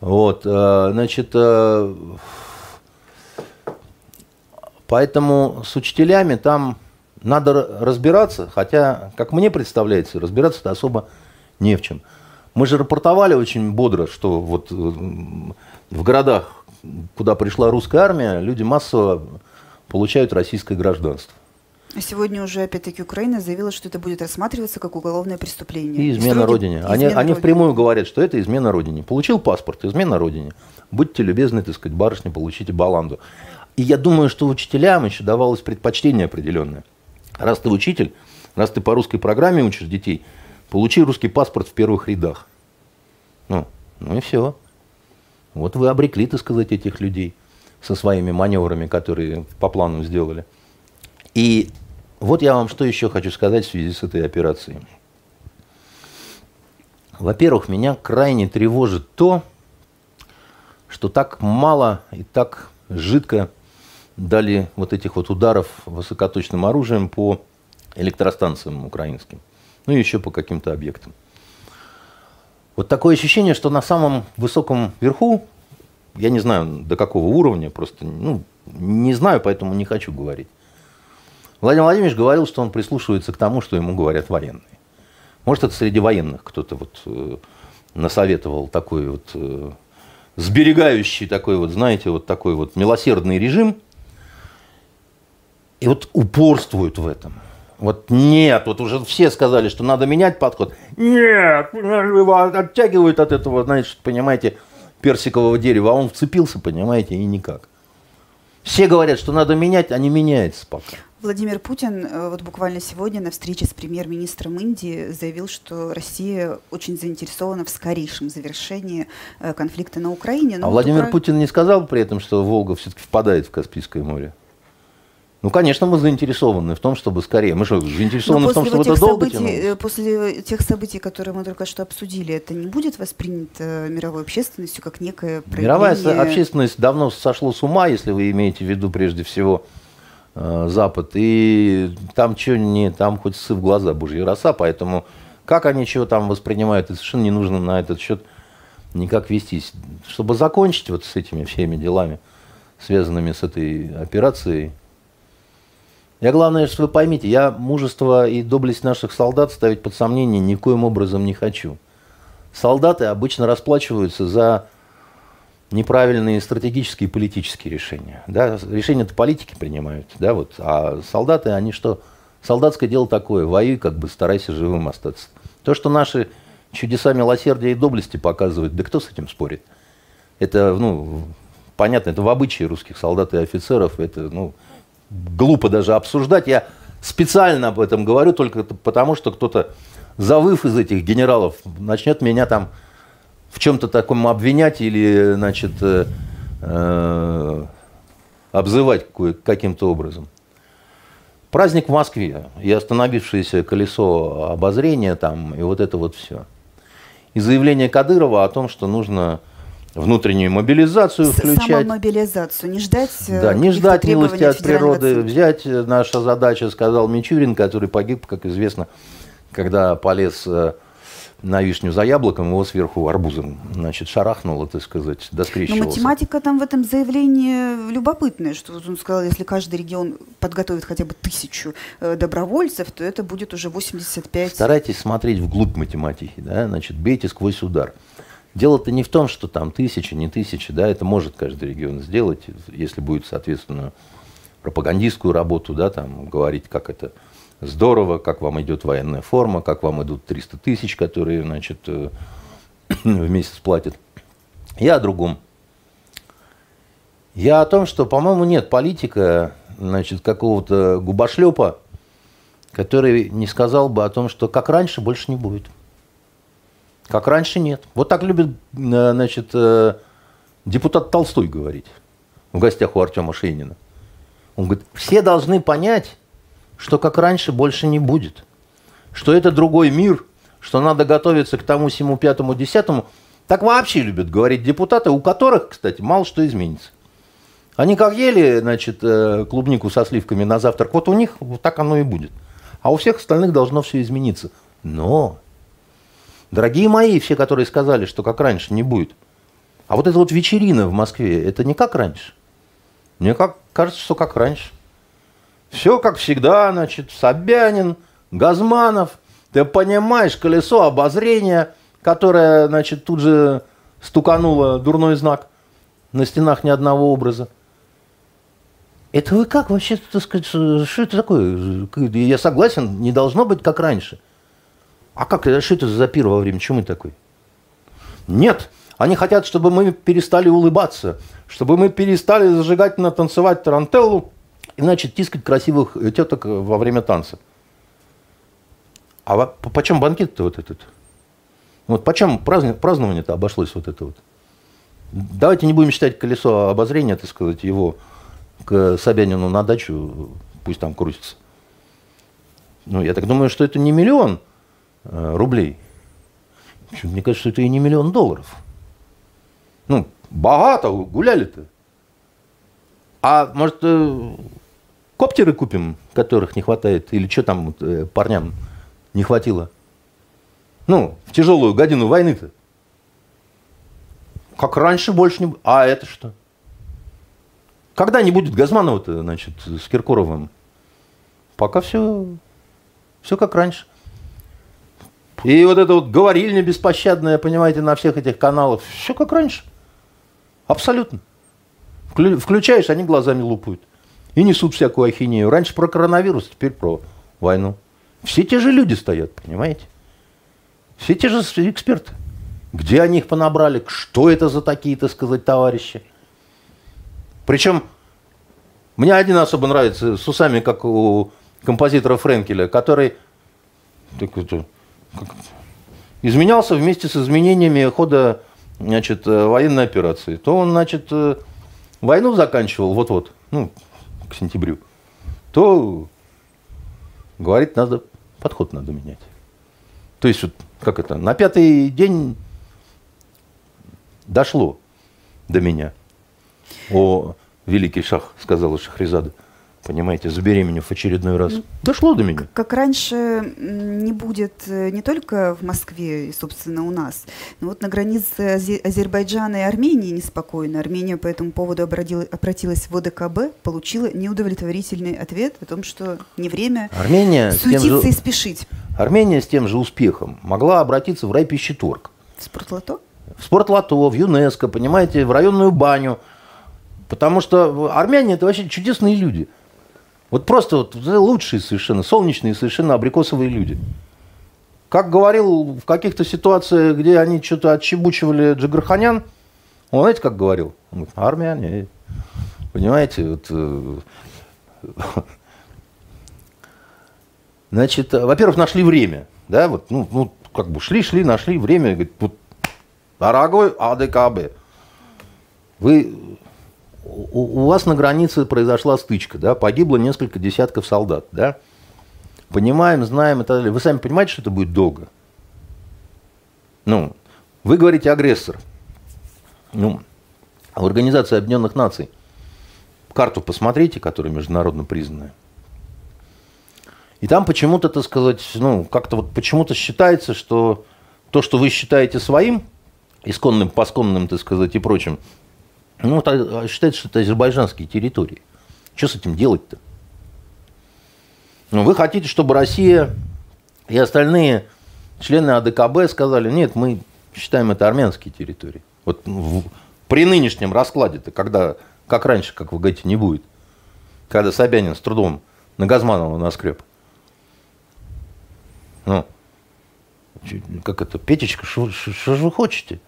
Вот, э, значит, э, поэтому с учителями там надо разбираться, хотя, как мне представляется, разбираться-то особо не в чем. Мы же рапортовали очень бодро, что вот э, в городах, куда пришла русская армия, люди массово получают российское гражданство. А сегодня уже, опять-таки, Украина заявила, что это будет рассматриваться как уголовное преступление. И измена Строгий... Родине. Измена они, родине. они впрямую говорят, что это измена Родине. Получил паспорт, измена Родине. Будьте любезны, так сказать, барышня, получите баланду. И я думаю, что учителям еще давалось предпочтение определенное. Раз ты учитель, раз ты по русской программе учишь детей, получи русский паспорт в первых рядах. Ну, ну и все. Вот вы обрекли, так сказать, этих людей со своими маневрами, которые по плану сделали. И вот я вам что еще хочу сказать в связи с этой операцией. Во-первых, меня крайне тревожит то, что так мало и так жидко дали вот этих вот ударов высокоточным оружием по электростанциям украинским, ну и еще по каким-то объектам. Вот такое ощущение, что на самом высоком верху, я не знаю до какого уровня, просто ну, не знаю, поэтому не хочу говорить. Владимир Владимирович говорил, что он прислушивается к тому, что ему говорят военные. Может, это среди военных кто-то вот э, насоветовал такой вот э, сберегающий такой вот, знаете, вот такой вот милосердный режим. И вот упорствуют в этом. Вот нет, вот уже все сказали, что надо менять подход. Нет, его оттягивают от этого, знаете, понимаете, персикового дерева, а он вцепился, понимаете, и никак. Все говорят, что надо менять, а не меняется пока. Владимир Путин э, вот буквально сегодня на встрече с премьер-министром Индии заявил, что Россия очень заинтересована в скорейшем завершении э, конфликта на Украине. Но а Владимир Укра... Путин не сказал при этом, что Волга все-таки впадает в Каспийское море? Ну, конечно, мы заинтересованы в том, чтобы скорее. Мы что, заинтересованы в том, чтобы это долго событий, э, После тех событий, которые мы только что обсудили, это не будет воспринято мировой общественностью как некое проявление... Мировая общественность давно сошло с ума, если вы имеете в виду прежде всего Э, Запад, и там что не, там хоть сы в глаза божья роса, поэтому как они чего там воспринимают, это совершенно не нужно на этот счет никак вестись. Чтобы закончить вот с этими всеми делами, связанными с этой операцией, я главное, что вы поймите, я мужество и доблесть наших солдат ставить под сомнение никоим образом не хочу. Солдаты обычно расплачиваются за неправильные стратегические и политические решения. Да? Решения-то политики принимают, да, вот, а солдаты, они что? Солдатское дело такое, воюй, как бы старайся живым остаться. То, что наши чудеса милосердия и доблести показывают, да кто с этим спорит? Это, ну, понятно, это в обычае русских солдат и офицеров, это, ну, глупо даже обсуждать. Я специально об этом говорю только потому, что кто-то, завыв из этих генералов, начнет меня там в чем-то таком обвинять или, значит, э, э, обзывать каким-то образом. Праздник в Москве и остановившееся колесо обозрения там, и вот это вот все. И заявление Кадырова о том, что нужно внутреннюю мобилизацию включать. мобилизацию, не ждать э, Да, не ждать милости от природы, взять э, наша задача, сказал Мичурин, который погиб, как известно, когда полез на вишню за яблоком, его сверху арбузом, значит, шарахнуло, так сказать, доскрещивался. Но математика там в этом заявлении любопытная, что он сказал, если каждый регион подготовит хотя бы тысячу э, добровольцев, то это будет уже 85. Старайтесь смотреть вглубь математики, да, значит, бейте сквозь удар. Дело-то не в том, что там тысяча, не тысяча, да, это может каждый регион сделать, если будет, соответственно, пропагандистскую работу, да, там, говорить, как это здорово, как вам идет военная форма, как вам идут 300 тысяч, которые, значит, э, <clears throat> в месяц платят. Я о другом. Я о том, что, по-моему, нет политика, значит, какого-то губошлепа, который не сказал бы о том, что как раньше больше не будет. Как раньше нет. Вот так любит, э, значит, э, депутат Толстой говорить в гостях у Артема Шейнина. Он говорит, все должны понять, что как раньше больше не будет. Что это другой мир, что надо готовиться к тому, всему пятому, десятому. Так вообще любят говорить депутаты, у которых, кстати, мало что изменится. Они как ели, значит, э, клубнику со сливками на завтрак, вот у них вот так оно и будет. А у всех остальных должно все измениться. Но, дорогие мои, все, которые сказали, что как раньше не будет, а вот эта вот вечерина в Москве, это не как раньше. Мне как, кажется, что как раньше. Все как всегда, значит, Собянин, Газманов. Ты понимаешь, колесо обозрения, которое, значит, тут же стукануло дурной знак на стенах ни одного образа. Это вы как вообще, так сказать, что это такое? Я согласен, не должно быть как раньше. А как, что это за пир во время чумы такой? Нет, они хотят, чтобы мы перестали улыбаться, чтобы мы перестали зажигательно танцевать тарантеллу, и, значит, тискать красивых э, теток во время танца. А почем банкет-то вот этот? Вот почем празднование-то обошлось вот это вот? Давайте не будем считать колесо обозрения, так сказать, его к Собянину на дачу, пусть там крутится. Ну, я так думаю, что это не миллион э, рублей. Мне кажется, это и не миллион долларов. Ну, богато гуляли-то. А может, э, Коптеры купим, которых не хватает, или что там э, парням не хватило. Ну, в тяжелую годину войны-то. Как раньше больше не... А это что? Когда не будет Газманова-то, значит, с Киркоровым? Пока все, все как раньше. И вот это вот говорильня беспощадная, понимаете, на всех этих каналах, все как раньше. Абсолютно. Включаешь, они глазами лупают и несут всякую ахинею. Раньше про коронавирус, теперь про войну. Все те же люди стоят, понимаете? Все те же эксперты. Где они их понабрали? Что это за такие, так сказать, товарищи? Причем Мне один особо нравится, с усами, как у композитора Френкеля, который так это, изменялся вместе с изменениями хода значит, э, военной операции. То он, значит, э, войну заканчивал вот-вот, ну, к сентябрю, то говорит, надо подход надо менять. То есть, вот, как это, на пятый день дошло до меня. О, великий шах, сказала Шахризада понимаете, забеременев в очередной раз. Дошло до меня. Как раньше не будет э, не только в Москве и, собственно, у нас, но вот на границе Азербайджана и Армении неспокойно. Армения по этому поводу обратилась в ОДКБ, получила неудовлетворительный ответ о том, что не время Армения суетиться же, и спешить. Армения с тем же успехом могла обратиться в райпищеторг. В спортлото? В спортлото, в ЮНЕСКО, понимаете, в районную баню. Потому что армяне это вообще чудесные люди. Вот просто вот лучшие совершенно, солнечные совершенно абрикосовые люди. Как говорил в каких-то ситуациях, где они что-то отчебучивали Джигарханян, он знаете, как говорил? Он говорит, армяне. Понимаете, вот, э, <laughs> Значит, во-первых, нашли время. Да, вот, ну, ну, как бы шли, шли, нашли время. Говорит, вот, дорогой АДКБ, вы у, у вас на границе произошла стычка, да, погибло несколько десятков солдат, да, понимаем, знаем и так далее. Вы сами понимаете, что это будет долго? Ну, вы говорите агрессор. Ну, в Организации Объединенных Наций карту посмотрите, которая международно признанная. И там почему-то, так сказать, ну, как-то вот почему-то считается, что то, что вы считаете своим, исконным, посконным, так сказать, и прочим, ну, это, считается, что это азербайджанские территории. Что с этим делать-то? Ну, вы хотите, чтобы Россия и остальные члены АДКБ сказали, нет, мы считаем это армянские территории. Вот в, при нынешнем раскладе-то, когда, как раньше, как вы говорите, не будет, когда Собянин с трудом на Газманова наскреб. Ну, как это, Петечка, что же вы хотите?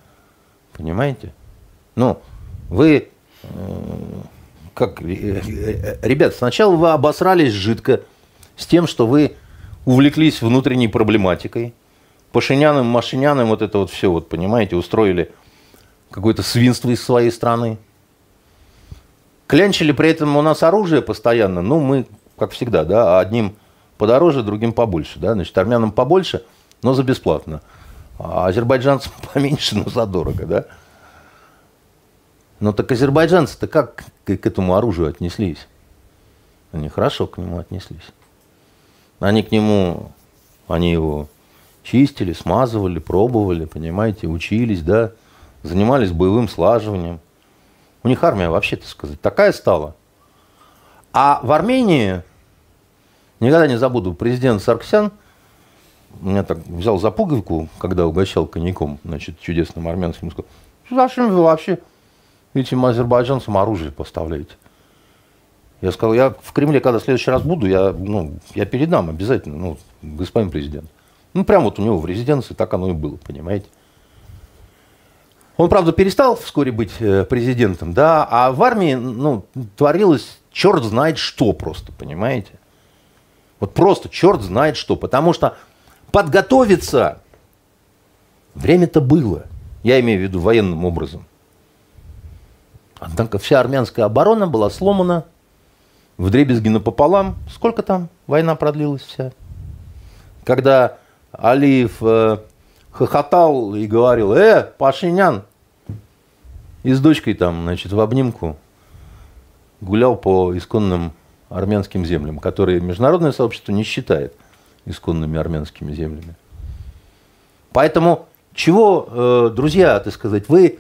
Понимаете? Ну, вы, э, как, э, э, ребят, сначала вы обосрались жидко с тем, что вы увлеклись внутренней проблематикой, Пашиняным, Машиняным, вот это вот все, вот, понимаете, устроили какое-то свинство из своей страны. Клянчили при этом у нас оружие постоянно, ну, мы, как всегда, да, одним подороже, другим побольше, да, значит, армянам побольше, но за бесплатно, а азербайджанцам <laughs> поменьше, но задорого, да. Но так азербайджанцы-то как к, к этому оружию отнеслись? Они хорошо к нему отнеслись. Они к нему, они его чистили, смазывали, пробовали, понимаете, учились, да, занимались боевым слаживанием. У них армия вообще, так сказать, такая стала. А в Армении, никогда не забуду, президент Сарксян меня так взял за пуговку, когда угощал коньяком, значит, чудесным армянским, сказал, зачем вы вообще этим азербайджанцам оружие поставляете. Я сказал, я в Кремле, когда в следующий раз буду, я, ну, я передам обязательно, ну, господин президент. Ну, прям вот у него в резиденции так оно и было, понимаете. Он, правда, перестал вскоре быть э, президентом, да, а в армии, ну, творилось черт знает что просто, понимаете. Вот просто черт знает что, потому что подготовиться время-то было. Я имею в виду военным образом. Однако вся армянская оборона была сломана в дребезги напополам. Сколько там война продлилась вся? Когда Алиев э, хохотал и говорил, э, Пашинян, и с дочкой там, значит, в обнимку гулял по исконным армянским землям, которые международное сообщество не считает исконными армянскими землями. Поэтому чего, э, друзья, так сказать, вы,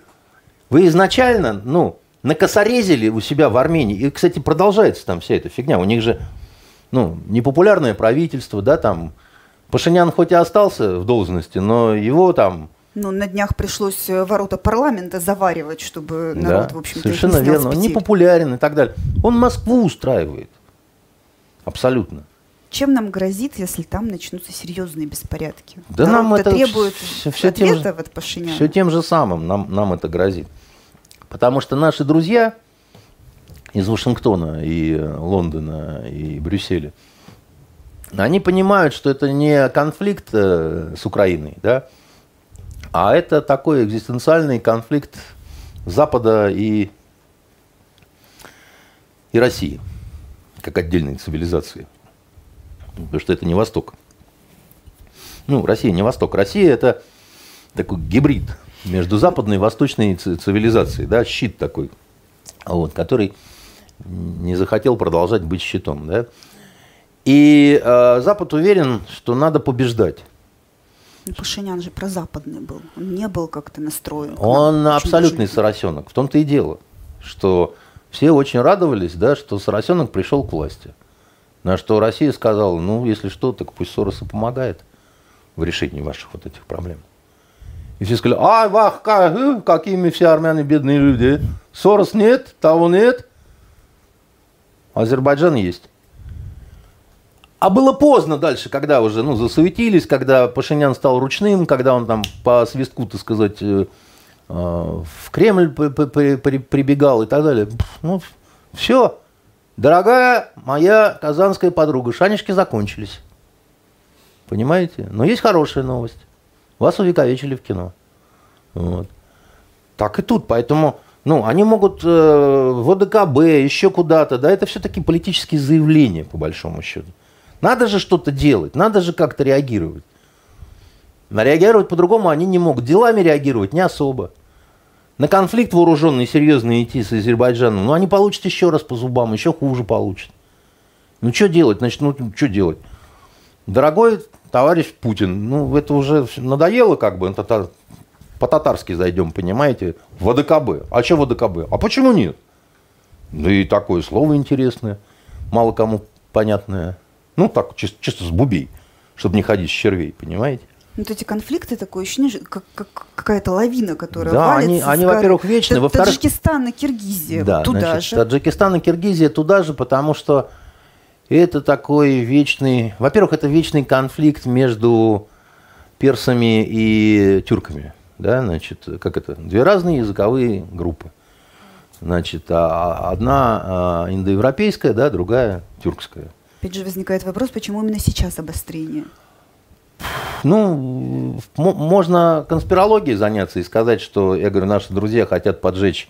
вы изначально, ну, накосорезили у себя в Армении. И, кстати, продолжается там вся эта фигня. У них же ну, непопулярное правительство, да, там Пашинян хоть и остался в должности, но его там... Ну, на днях пришлось э, ворота парламента заваривать, чтобы народ, да, в общем-то, совершенно верно. Он непопулярен и так далее. Он Москву устраивает. Абсолютно. Чем нам грозит, если там начнутся серьезные беспорядки? Да нам это требует все, все ответа тем же, от Пашиняна. Все тем же самым нам, нам это грозит. Потому что наши друзья из Вашингтона и Лондона и Брюсселя, они понимают, что это не конфликт э, с Украиной, да, а это такой экзистенциальный конфликт Запада и, и России, как отдельной цивилизации. Потому что это не Восток. Ну, Россия не Восток. Россия это такой гибрид между западной и восточной цивилизацией, да, щит такой, вот, который не захотел продолжать быть щитом, да. И э, Запад уверен, что надо побеждать. Ну, Пашинян же прозападный был, он не был как-то настроен. Он абсолютный соросенок. В том-то и дело, что все очень радовались, да, что соросенок пришел к власти. На что Россия сказала, ну, если что, так пусть Сорос и помогает в решении ваших вот этих проблем. И все сказали, а, вах, как, э, какими все армяне бедные люди. Сорос нет, того нет. Азербайджан есть. А было поздно дальше, когда уже ну, засуетились, когда Пашинян стал ручным, когда он там по свистку, так сказать, э, э, в Кремль прибегал и так далее. Ну, все. Дорогая моя казанская подруга, шанишки закончились. Понимаете? Но есть хорошая новость. Вас увековечили в кино. Вот. Так и тут. Поэтому ну, они могут э, в ОДКБ, еще куда-то. Да, это все-таки политические заявления, по большому счету. Надо же что-то делать, надо же как-то реагировать. На реагировать по-другому они не могут. Делами реагировать не особо. На конфликт вооруженный, серьезный идти с Азербайджаном, ну, они получат еще раз по зубам, еще хуже получат. Ну, что делать? Значит, ну, что делать? Дорогой товарищ Путин, ну, это уже надоело, как бы, это по-татарски зайдем, понимаете, в АДКБ. А что в АДКБ? А почему нет? Да и такое слово интересное, мало кому понятное. Ну, так, чисто, чисто с бубей, чтобы не ходить с червей, понимаете? Вот эти конфликты такое ощущение, как, как какая-то лавина, которая да, валится. они, они во-первых, вечны. Во-вторых, Таджикистан и Киргизия, да, туда значит, же. Таджикистан и Киргизия туда же, потому что это такой вечный... Во-первых, это вечный конфликт между персами и тюрками. Да, значит, как это? Две разные языковые группы. Значит, а, а одна а, индоевропейская, да, другая тюркская. Опять же возникает вопрос, почему именно сейчас обострение? Ну, можно конспирологией заняться и сказать, что, я говорю, наши друзья хотят поджечь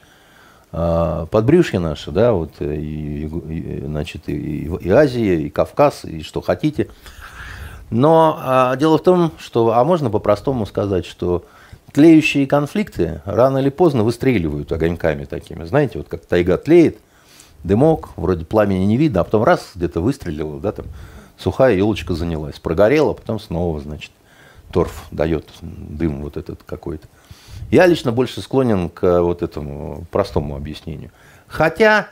подбрюшье наше, да, вот, и, и, значит, и, и Азия, и Кавказ, и что хотите. Но а, дело в том, что, а можно по-простому сказать, что тлеющие конфликты рано или поздно выстреливают огоньками такими. Знаете, вот как тайга тлеет, дымок, вроде пламени не видно, а потом раз где-то выстрелило, да, там сухая елочка занялась, прогорела, потом снова, значит, торф дает дым вот этот какой-то. Я лично больше склонен к вот этому простому объяснению. Хотя,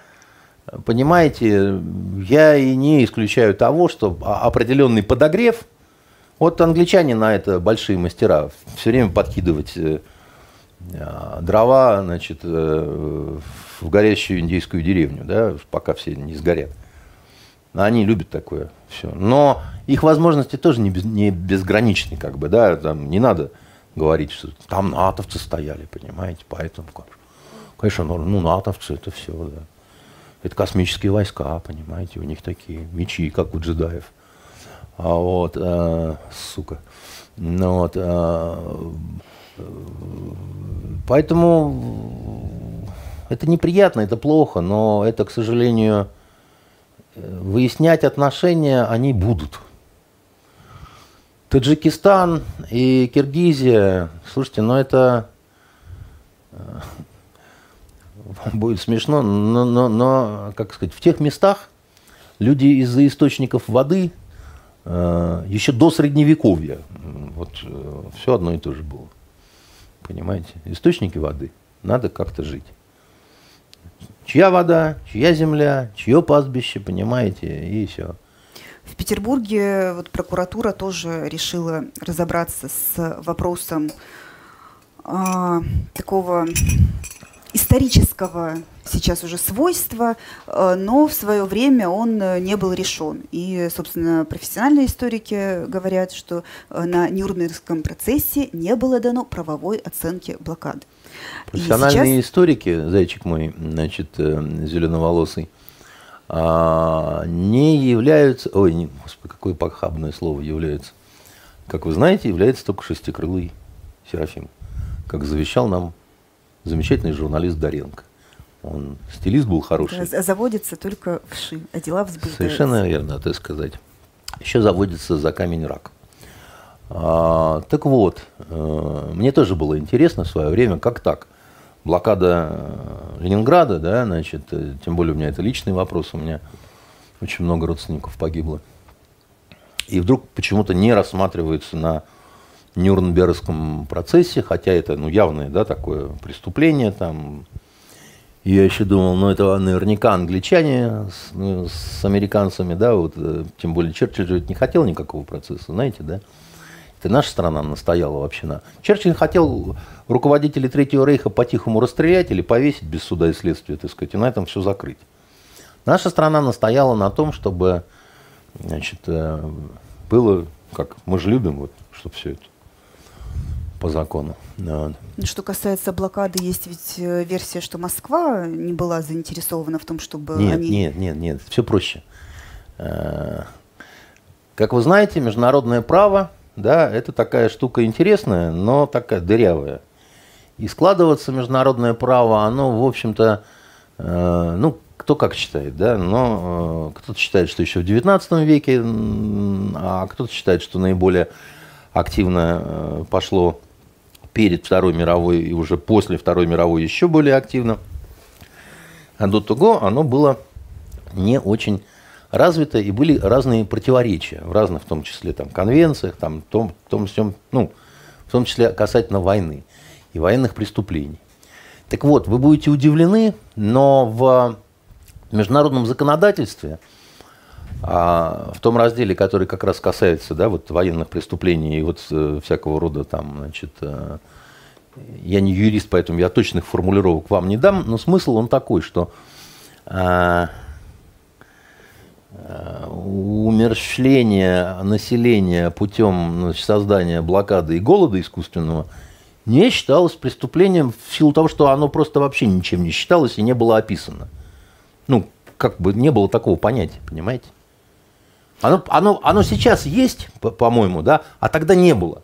понимаете, я и не исключаю того, что определенный подогрев, вот англичане на это большие мастера, все время подкидывать э, дрова, значит, э, в горящую индейскую деревню, да, пока все не сгорят. Они любят такое все. Но их возможности тоже не, без, не безграничны, как бы, да, там не надо говорить, что там натовцы стояли, понимаете, поэтому, конечно, ну, ну натовцы это все, да. Это космические войска, понимаете, у них такие мечи, как у джедаев. А вот, э, сука. Ну вот, э, поэтому это неприятно, это плохо, но это, к сожалению, выяснять отношения они будут. Таджикистан и Киргизия, слушайте, ну это э, <laughs> будет смешно, но, но, но, как сказать, в тех местах люди из-за источников воды э, еще до средневековья, вот э, все одно и то же было. Понимаете? Источники воды. Надо как-то жить. Чья вода, чья земля, чье пастбище, понимаете, и все. В Петербурге вот прокуратура тоже решила разобраться с вопросом а, такого исторического сейчас уже свойства, а, но в свое время он не был решен. И, собственно, профессиональные историки говорят, что а, на Нюрнбергском процессе не было дано правовой оценки блокады. Профессиональные сейчас... историки, зайчик мой, значит, э, зеленоволосый, не являются, ой, не, господи, какое похабное слово является, как вы знаете, является только шестикрылый Серафим, как завещал нам замечательный журналист Даренко. Он стилист был хороший. Заводится только вши, а дела взбываются. Совершенно верно, так сказать. Еще заводится за камень рак. А, так вот, э, мне тоже было интересно в свое время, как так? Блокада э, Ленинграда, да, значит, э, тем более у меня это личный вопрос, у меня очень много родственников погибло. И вдруг почему-то не рассматривается на Нюрнбергском процессе, хотя это ну, явное да, такое преступление. Там. Я еще думал, ну это наверняка англичане с, ну, с американцами, да, вот, тем более Черчилль же не хотел никакого процесса, знаете, да. Это наша страна настояла вообще на... Черчилль хотел руководителей Третьего Рейха по-тихому расстрелять или повесить без суда и следствия, так сказать, и на этом все закрыть. Наша страна настояла на том, чтобы значит, э, было, как мы же любим, вот, чтобы все это по закону. Да. Что касается блокады, есть ведь э, версия, что Москва не была заинтересована в том, чтобы нет, они... Нет, нет, нет, все проще. Э, как вы знаете, международное право да, это такая штука интересная, но такая дырявая. И складываться международное право, оно, в общем-то, э, ну, кто как считает, да, но э, кто-то считает, что еще в XIX веке, а кто-то считает, что наиболее активно э, пошло перед Второй мировой и уже после Второй мировой еще более активно. А до того оно было не очень развито, и были разные противоречия в разных, в том числе, там, конвенциях, там, в том, в том, всем, ну, в том числе касательно войны и военных преступлений. Так вот, вы будете удивлены, но в международном законодательстве, а, в том разделе, который как раз касается да, вот, военных преступлений и вот э, всякого рода там, значит, э, я не юрист, поэтому я точных формулировок вам не дам, но смысл он такой, что а, умерщвление населения путем значит, создания блокады и голода искусственного не считалось преступлением в силу того, что оно просто вообще ничем не считалось и не было описано. Ну, как бы не было такого понятия, понимаете? Оно, оно, оно сейчас есть, по-моему, да, а тогда не было.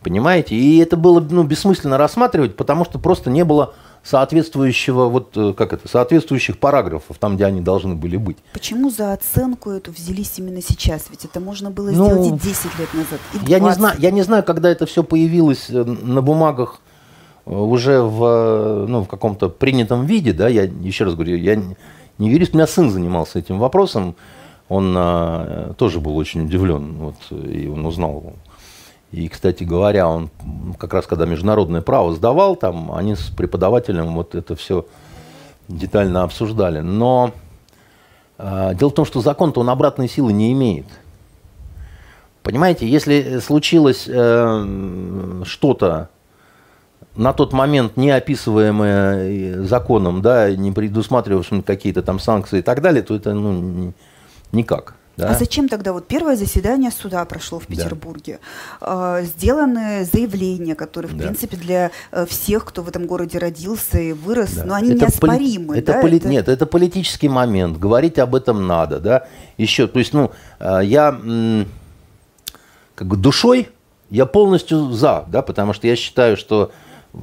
Понимаете? И это было ну, бессмысленно рассматривать, потому что просто не было соответствующего, вот э, как это, соответствующих параграфов, там, где они должны были быть. Почему за оценку эту взялись именно сейчас? Ведь это можно было ну, сделать и 10 лет назад, и Я не, знаю, я не знаю, когда это все появилось э, на бумагах э, уже в, ну, в каком-то принятом виде, да, я еще раз говорю, я не юрист, у меня сын занимался этим вопросом, он а, тоже был очень удивлен, вот, и он узнал и, кстати говоря, он как раз когда международное право сдавал, там они с преподавателем вот это все детально обсуждали. Но э, дело в том, что закон-то он обратной силы не имеет. Понимаете, если случилось э, что-то на тот момент не описываемое законом, да, не предусматривавшим какие-то там санкции и так далее, то это ну, никак. Да? А зачем тогда вот первое заседание суда прошло в Петербурге? Да. Сделаны заявления, которые, в да. принципе, для э, всех, кто в этом городе родился и вырос, да. но они это неоспоримы. Поли... Это да? поли... это... Нет, это политический момент. Говорить об этом надо, да. Еще, то есть, ну, э, я как бы душой я полностью за, да, потому что я считаю, что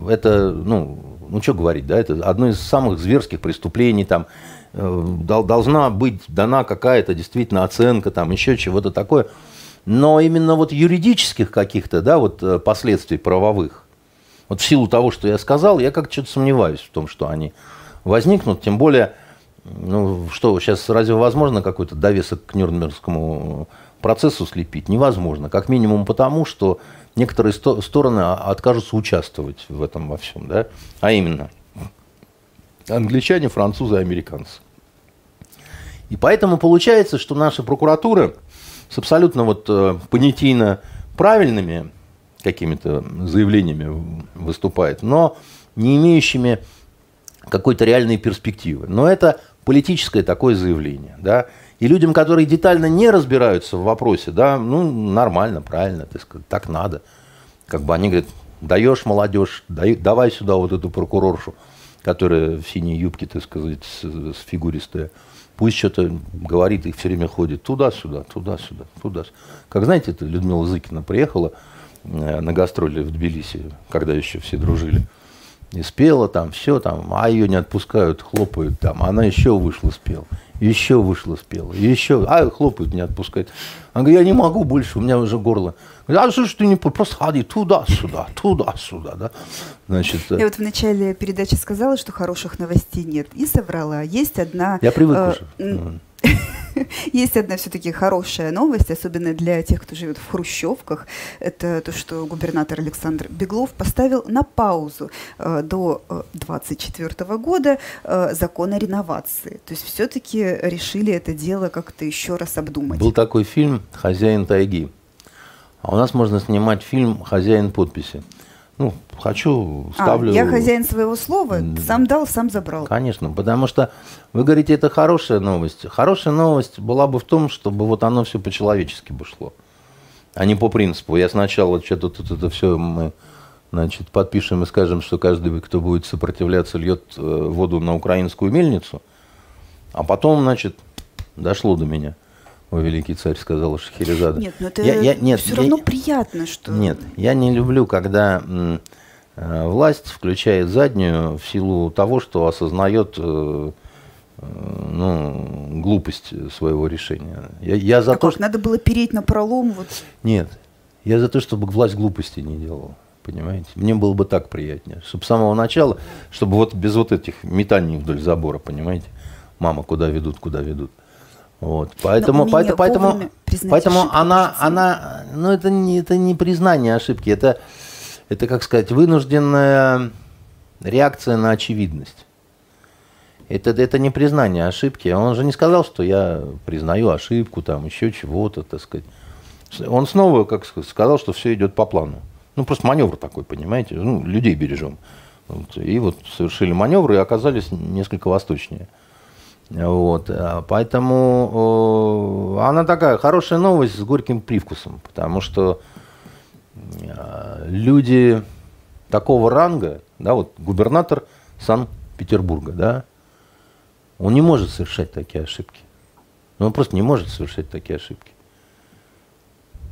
это, ну, ну что говорить, да, это одно из самых зверских преступлений, там, должна быть дана какая-то действительно оценка, там еще чего-то такое. Но именно вот юридических каких-то, да, вот э, последствий правовых, вот в силу того, что я сказал, я как-то что-то сомневаюсь в том, что они возникнут, тем более, ну, что сейчас разве возможно какой-то довесок к Нюрнбергскому процессу слепить? Невозможно. Как минимум потому, что некоторые сто- стороны откажутся участвовать в этом во всем, да, а именно – англичане, французы, американцы. И поэтому получается, что наша прокуратура с абсолютно вот э, понятийно правильными какими-то заявлениями выступает, но не имеющими какой-то реальной перспективы. Но это политическое такое заявление. Да? И людям, которые детально не разбираются в вопросе, да, ну, нормально, правильно, так, так надо. Как бы они говорят, даешь молодежь, дай, давай сюда вот эту прокуроршу, которая в синей юбке, так сказать, с, с фигуристая. Пусть что-то говорит, их все время ходит туда-сюда, туда-сюда, туда. Как знаете, это Людмила Зыкина приехала э, на гастроли в Тбилиси, когда еще все дружили. И спела там, все там, а ее не отпускают, хлопают там. Она еще вышла, спела еще вышла, спела, еще, а хлопают, не отпускают. Она говорит, я не могу больше, у меня уже горло. Говорит, а что ж ты не просто ходи туда-сюда, туда-сюда, да? Значит, я вот в начале передачи сказала, что хороших новостей нет, и соврала. Есть одна... Я привык э, уже. <laughs> Есть одна все-таки хорошая новость, особенно для тех, кто живет в хрущевках. Это то, что губернатор Александр Беглов поставил на паузу э, до 2024 э, года э, закон о реновации. То есть все-таки решили это дело как-то еще раз обдумать. Был такой фильм «Хозяин тайги». А у нас можно снимать фильм «Хозяин подписи». Ну, хочу, а, ставлю... А, я хозяин своего слова, сам дал, сам забрал. Конечно, потому что вы говорите, это хорошая новость. Хорошая новость была бы в том, чтобы вот оно все по-человечески бы шло, а не по принципу. Я сначала что-то тут это все мы значит, подпишем и скажем, что каждый, кто будет сопротивляться, льет э, воду на украинскую мельницу, а потом, значит, дошло до меня – о, великий царь, сказал Шахерезада. Нет, но это я, я, нет, все равно я, приятно, что... Нет, я не люблю, когда э, власть включает заднюю в силу того, что осознает э, э, ну, глупость своего решения. Я, я за а то, как, что... надо было переть на пролом? Вот. Нет, я за то, чтобы власть глупости не делала. Понимаете? Мне было бы так приятнее. Чтобы с самого начала, чтобы вот без вот этих метаний вдоль забора, понимаете? Мама, куда ведут, куда ведут. Вот, поэтому, поэтому, поэтому, поэтому она, она, ну это не, это не признание ошибки, это, это, как сказать, вынужденная реакция на очевидность. Это, это не признание ошибки. Он же не сказал, что я признаю ошибку, там еще чего-то, так сказать. Он снова, как сказал, что все идет по плану. Ну, просто маневр такой, понимаете? Ну, людей бережем. Вот. И вот совершили маневр и оказались несколько восточнее. Вот, а, поэтому она такая хорошая новость с горьким привкусом, потому что а, люди такого ранга, да, вот губернатор Санкт-Петербурга, да, он не может совершать такие ошибки. Ну, он просто не может совершать такие ошибки.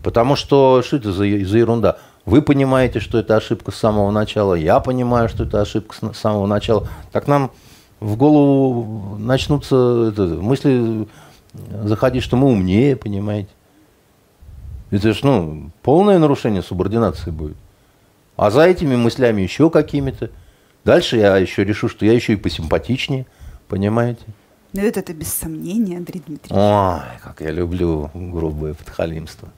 Потому что что это за, за ерунда? Вы понимаете, что это ошибка с самого начала, я понимаю, что это ошибка с самого начала. Так нам в голову начнутся это, мысли заходить, что мы умнее, понимаете. Это же, ну, полное нарушение субординации будет. А за этими мыслями еще какими-то. Дальше я еще решу, что я еще и посимпатичнее, понимаете. Ну, это, это без сомнения, Андрей Дмитриевич. Ой, как я люблю грубое подхалимство.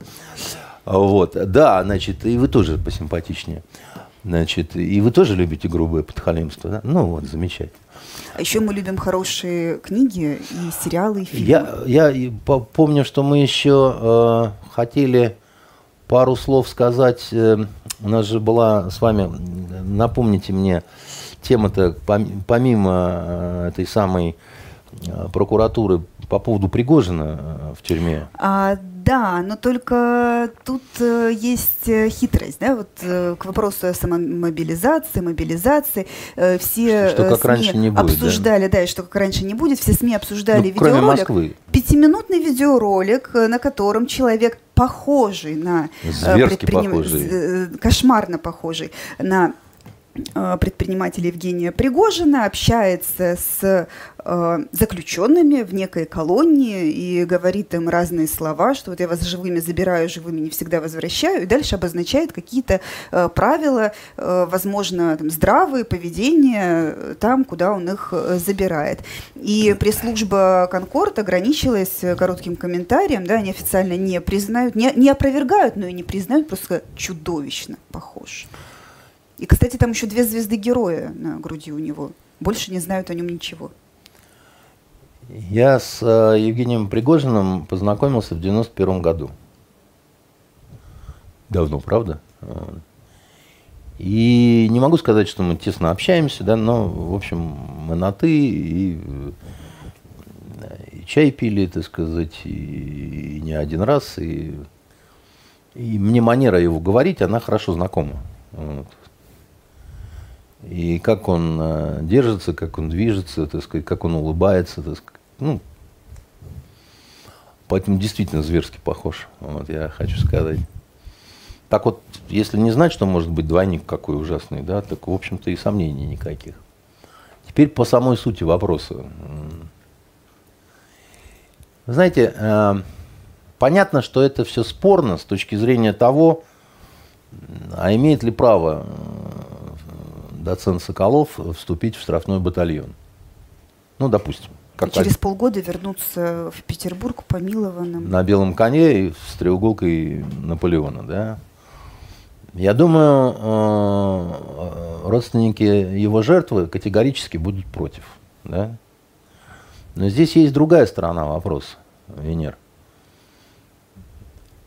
Вот, да, значит, и вы тоже посимпатичнее. Значит, и вы тоже любите грубое подхалимство, да? Ну вот, замечательно. А еще мы любим хорошие книги и сериалы, и фильмы. Я, я помню, что мы еще э, хотели пару слов сказать. Э, у нас же была с вами, напомните мне, тема-то помимо э, этой самой э, прокуратуры по поводу Пригожина э, в тюрьме. А, да, но только тут э, есть э, хитрость, да, вот э, к вопросу о самомобилизации, мобилизации. Все что, как СМИ раньше не будет, обсуждали, да? да, и что как раньше не будет. Все СМИ обсуждали ну, видеоролик. Москвы. Пятиминутный видеоролик, на котором человек похожий на Зверски предприним... похожий. кошмарно похожий на предпринимателя Евгения Пригожина общается с э, заключенными в некой колонии и говорит им разные слова, что вот я вас живыми забираю, живыми не всегда возвращаю, и дальше обозначает какие-то э, правила, э, возможно, там, здравые поведения там, куда он их э, забирает. И пресс-служба Конкорд ограничилась коротким комментарием, да, они официально не признают, не, не опровергают, но и не признают, просто чудовищно похож. И, кстати, там еще две звезды героя на груди у него. Больше не знают о нем ничего. Я с э, Евгением Пригожиным познакомился в 91 году. Давно, правда? И не могу сказать, что мы тесно общаемся, да, но, в общем, мы на «ты», и, и чай пили, так сказать, и, и не один раз, и, и мне манера его говорить, она хорошо знакома. Вот. И как он э, держится, как он движется, так сказать, как он улыбается, так сказать. Ну, поэтому действительно зверски похож, вот я хочу сказать. Так вот, если не знать, что может быть двойник какой ужасный, да, так, в общем-то, и сомнений никаких. Теперь по самой сути вопроса. Знаете, э, понятно, что это все спорно с точки зрения того, а имеет ли право доцент Соколов вступить в штрафной батальон. Ну, допустим. Как и через полгода вернуться в Петербург помилованным. На белом коне и с треуголкой Наполеона, да? Я думаю, э, родственники его жертвы категорически будут против. Да? Но здесь есть другая сторона вопроса, Венер.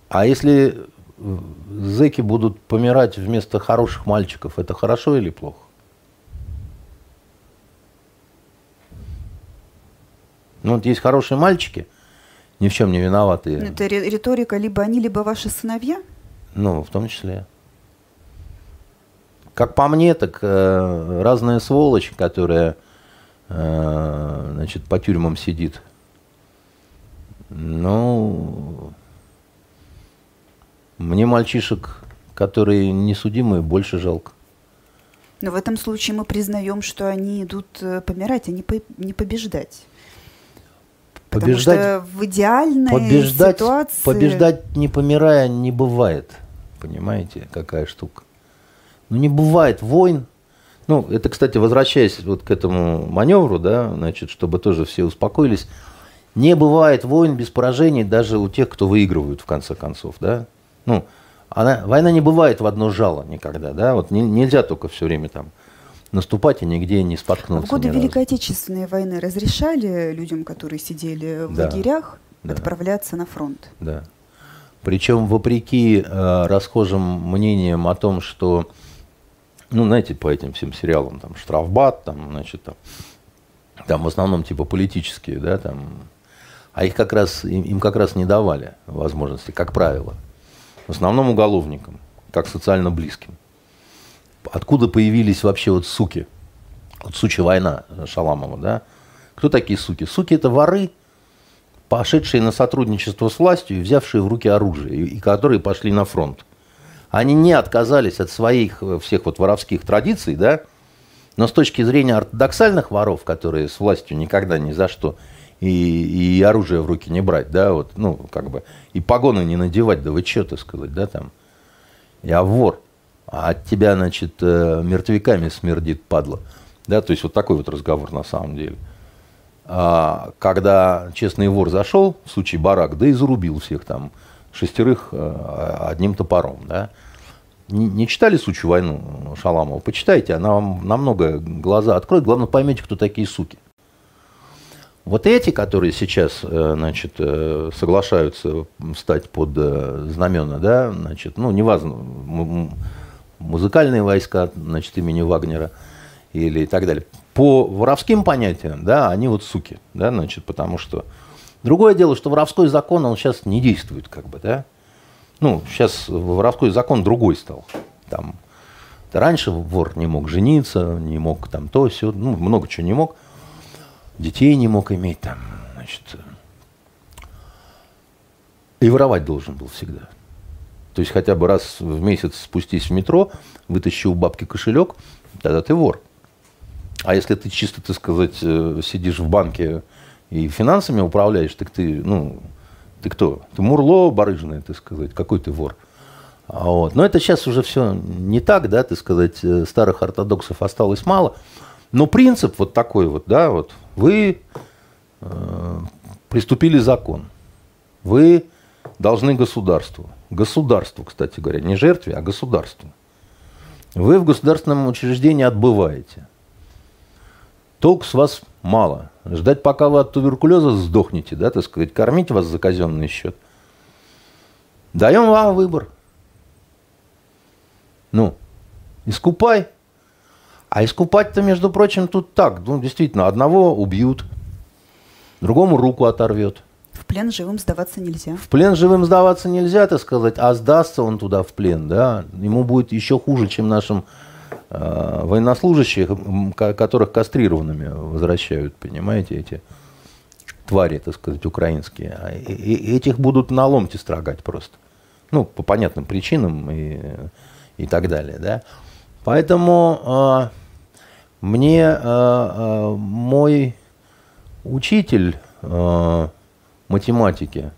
А если зэки будут помирать вместо хороших мальчиков, это хорошо или плохо? Ну вот есть хорошие мальчики, ни в чем не виноватые. Это риторика либо они, либо ваши сыновья? Ну, в том числе. Как по мне, так э, разная сволочь, которая э, значит, по тюрьмам сидит. Ну, мне мальчишек, которые несудимые, больше жалко. Но в этом случае мы признаем, что они идут э, помирать, а не, по, не побеждать. Потому что в идеальной побеждать, ситуации... Побеждать не помирая не бывает. Понимаете, какая штука. Ну, не бывает войн. Ну, это, кстати, возвращаясь вот к этому маневру, да, значит, чтобы тоже все успокоились. Не бывает войн без поражений даже у тех, кто выигрывают, в конце концов, да. Ну, она, война не бывает в одно жало никогда, да, вот не, нельзя только все время там наступать и нигде не споткнуться. В годы Великой Отечественной войны разрешали людям, которые сидели в да, лагерях, да. отправляться на фронт? Да. Причем вопреки э, расхожим мнениям о том, что ну, знаете, по этим всем сериалам, там, штрафбат, там, значит, там, там в основном типа политические, да, там, а их как раз, им, им как раз не давали возможности, как правило. В основном уголовникам, как социально близким. Откуда появились вообще вот суки? Вот сучья война Шаламова, да? Кто такие суки? Суки это воры, пошедшие на сотрудничество с властью и взявшие в руки оружие, и, которые пошли на фронт они не отказались от своих э, всех вот воровских традиций, да, но с точки зрения ортодоксальных воров, которые с властью никогда ни за что и, и оружие в руки не брать, да, вот, ну, как бы, и погоны не надевать, да вы что, так сказать, да, там, я вор, а от тебя, значит, э, мертвяками смердит, падла, да, то есть вот такой вот разговор на самом деле. А, когда честный вор зашел, в случае барак, да и зарубил всех там, шестерых э, одним топором, да, не, не читали «Сучью войну» Шаламова? Почитайте, она вам намного глаза откроет. Главное, поймете, кто такие суки. Вот эти, которые сейчас э, значит, соглашаются стать под знамена, да, значит, ну, неважно, музыкальные войска значит, имени Вагнера или и так далее. По воровским понятиям, да, они вот суки, да, значит, потому что... Другое дело, что воровской закон, он сейчас не действует, как бы, да, ну, сейчас воровской закон другой стал. Там, раньше вор не мог жениться, не мог там то, все, ну, много чего не мог. Детей не мог иметь там, значит. И воровать должен был всегда. То есть хотя бы раз в месяц спустись в метро, вытащи у бабки кошелек, тогда ты вор. А если ты чисто, так сказать, э, сидишь в банке и финансами управляешь, так ты, ну, ты кто? Ты мурло барыжное, ты сказать, какой ты вор. А вот. Но это сейчас уже все не так, да, ты сказать, э, старых ортодоксов осталось мало. Но принцип вот такой вот, да, вот, вы э, приступили закон, вы должны государству, государству, кстати говоря, не жертве, а государству. Вы в государственном учреждении отбываете. Толк с вас мало. Ждать, пока вы от туберкулеза сдохнете, да, так сказать, кормить вас за казенный счет. Даем вам выбор. Ну, искупай. А искупать-то, между прочим, тут так. Ну, действительно, одного убьют, другому руку оторвет. Плен живым сдаваться нельзя. В плен живым сдаваться нельзя, так сказать, а сдастся он туда в плен, да, ему будет еще хуже, чем нашим э, военнослужащих, которых кастрированными возвращают, понимаете, эти твари, так сказать, украинские. А этих будут на ломте строгать просто. Ну, по понятным причинам и, и так далее, да. Поэтому э, мне э, э, мой учитель э, математики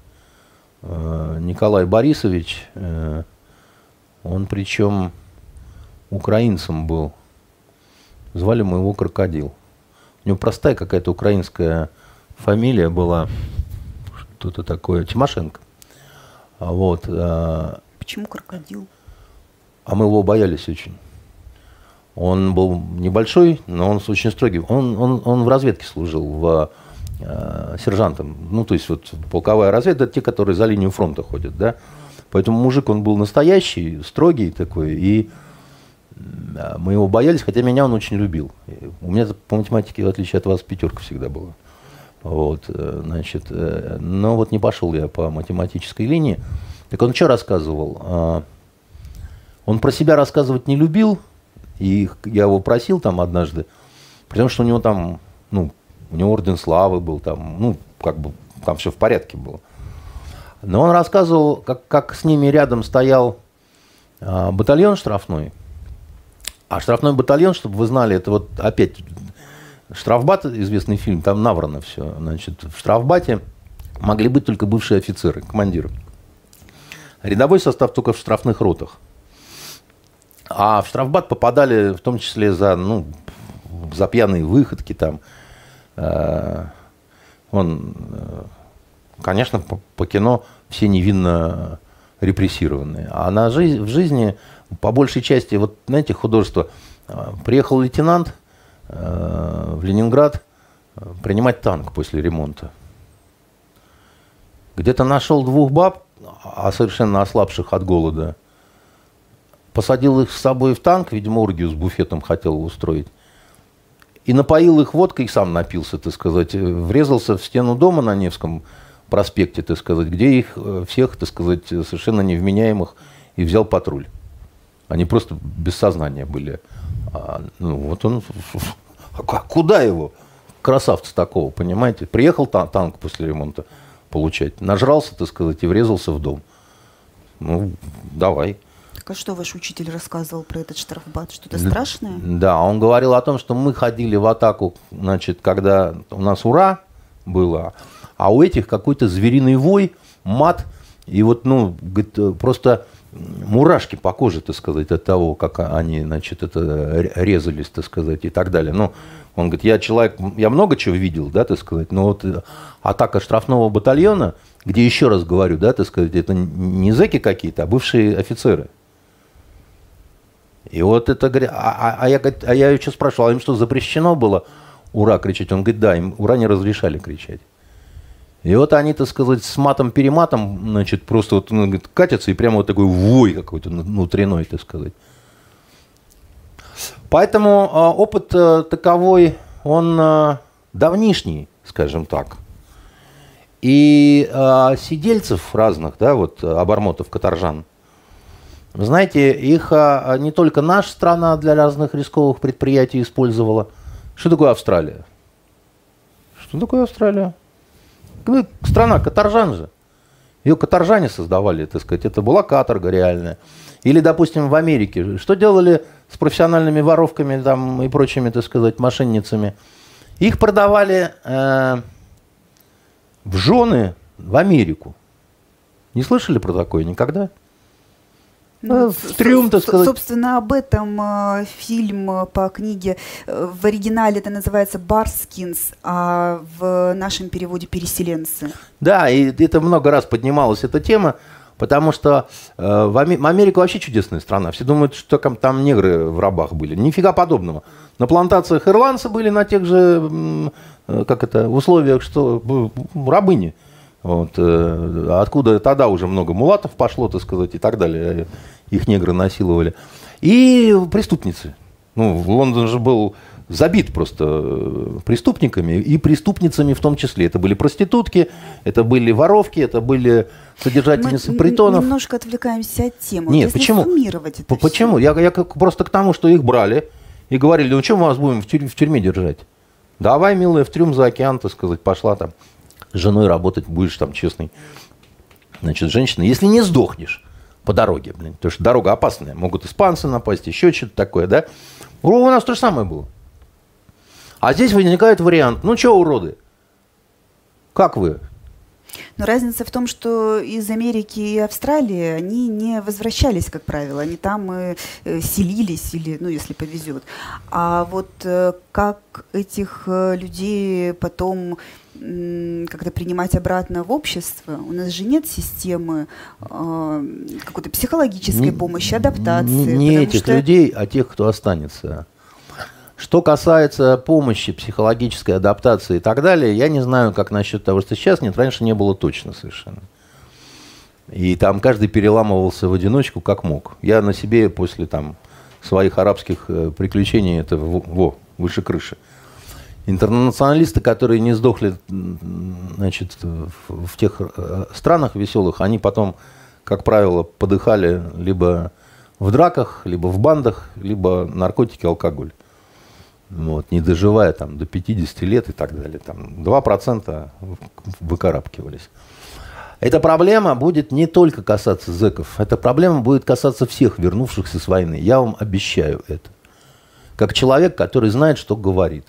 э, Николай Борисович, э, он причем украинцем был, звали мы его Крокодил. У него простая какая-то украинская фамилия была, что-то такое, Тимошенко. А вот. А, Почему крокодил? А мы его боялись очень. Он был небольшой, но он очень строгий. Он, он, он в разведке служил, в э, сержантом. Ну, то есть вот полковая разведка, это те, которые за линию фронта ходят, да. Поэтому мужик, он был настоящий, строгий такой, и мы его боялись, хотя меня он очень любил. У меня по математике, в отличие от вас, пятерка всегда была. Вот, э, значит, э, но вот не пошел я по математической линии. Так он что рассказывал? А, он про себя рассказывать не любил, и я его просил там однажды, потому что у него там, ну, у него орден славы был там, ну, как бы там все в порядке было. Но он рассказывал, как, как с ними рядом стоял а, батальон штрафной. А штрафной батальон, чтобы вы знали, это вот опять Штрафбат, известный фильм, там наврано все. Значит, в штрафбате могли быть только бывшие офицеры, командиры. Рядовой состав только в штрафных ротах. А в штрафбат попадали в том числе за, ну, за пьяные выходки там. Э, он, э, конечно, по, по кино все невинно репрессированные. А на жизнь, в жизни, по большей части, вот, знаете, художество. Э, приехал лейтенант – в Ленинград принимать танк после ремонта. Где-то нашел двух баб, а совершенно ослабших от голода. Посадил их с собой в танк, видимо, оргию с буфетом хотел устроить. И напоил их водкой, и сам напился, так сказать. Врезался в стену дома на Невском проспекте, так сказать, где их э, всех, так сказать, совершенно невменяемых, и взял патруль. Они просто без сознания были. А, ну, вот он... А куда его? Красавца такого, понимаете? Приехал тан танк после ремонта получать. Нажрался, так сказать, и врезался в дом. Ну, давай. Так а что ваш учитель рассказывал про этот штрафбат? Что-то страшное? Да, он говорил о том, что мы ходили в атаку, значит, когда у нас ура было, а у этих какой-то звериный вой, мат, и вот, ну, говорит, просто мурашки по коже, так сказать, от того, как они, значит, это резались, так сказать, и так далее. Ну, он говорит, я человек, я много чего видел, да, так сказать, но вот э, атака штрафного батальона, где, еще раз говорю, да, так сказать, это не зэки какие-то, а бывшие офицеры. И вот это, а, а, а, я, а я еще спрашивал, а им что, запрещено было ура кричать? Он говорит, да, им ура не разрешали кричать. И вот они, так сказать, с матом-перематом, значит, просто вот ну, говорит, катятся, и прямо вот такой вой какой-то внутренной, так сказать. Поэтому э, опыт э, таковой, он э, давнишний, скажем так. И э, сидельцев разных, да, вот обормотов, каторжан, знаете, их э, не только наша страна для разных рисковых предприятий использовала. Что такое Австралия? Что такое Австралия? Ну, страна каторжан же. Ее каторжане создавали, так сказать. Это была каторга реальная. Или, допустим, в Америке. Что делали с профессиональными воровками там, и прочими, так сказать, мошенницами? Их продавали э, в жены в Америку. Не слышали про такое никогда? Ну, в трюм, так сказать. Собственно, об этом э, фильм э, по книге. Э, в оригинале это называется «Барскинс», а в нашем переводе «Переселенцы». Да, и это много раз поднималась эта тема, потому что э, в Америка вообще чудесная страна. Все думают, что там, там негры в рабах были. Нифига подобного. На плантациях ирландцы были на тех же, э, как это, условиях, что рабыни. Вот, э, откуда тогда уже много мулатов пошло, так сказать, и так далее. Их негры насиловали. И преступницы. Ну, Лондон же был забит просто э, преступниками и преступницами в том числе. Это были проститутки, это были воровки, это были содержательницы Мы притонов. немножко отвлекаемся от темы. Нет, Если почему? это почему? Я, я просто к тому, что их брали и говорили, ну что мы вас будем в, тюрь, в тюрьме держать? Давай, милая, в трюм за океан, так сказать, пошла там с женой работать, будешь там честный. Значит, женщина, если не сдохнешь по дороге, блин, потому что дорога опасная, могут испанцы напасть, еще что-то такое, да? У нас то же самое было. А здесь возникает вариант, ну что, уроды, как вы? Но разница в том, что из Америки и Австралии они не возвращались, как правило, они там э, селились или, ну, если повезет. А вот э, как этих э, людей потом как-то принимать обратно в общество. У нас же нет системы э, какой-то психологической помощи, адаптации. Не, не этих что... людей, а тех, кто останется. Что касается помощи, психологической адаптации и так далее, я не знаю, как насчет того, что сейчас нет, раньше не было точно совершенно. И там каждый переламывался в одиночку, как мог. Я на себе после там, своих арабских э, приключений, это во, выше крыши. Интернационалисты, которые не сдохли значит, в, в тех э, странах веселых, они потом, как правило, подыхали либо в драках, либо в бандах, либо наркотики, алкоголь вот, не доживая там, до 50 лет и так далее. Там 2% выкарабкивались. Эта проблема будет не только касаться зэков, эта проблема будет касаться всех вернувшихся с войны. Я вам обещаю это. Как человек, который знает, что говорит.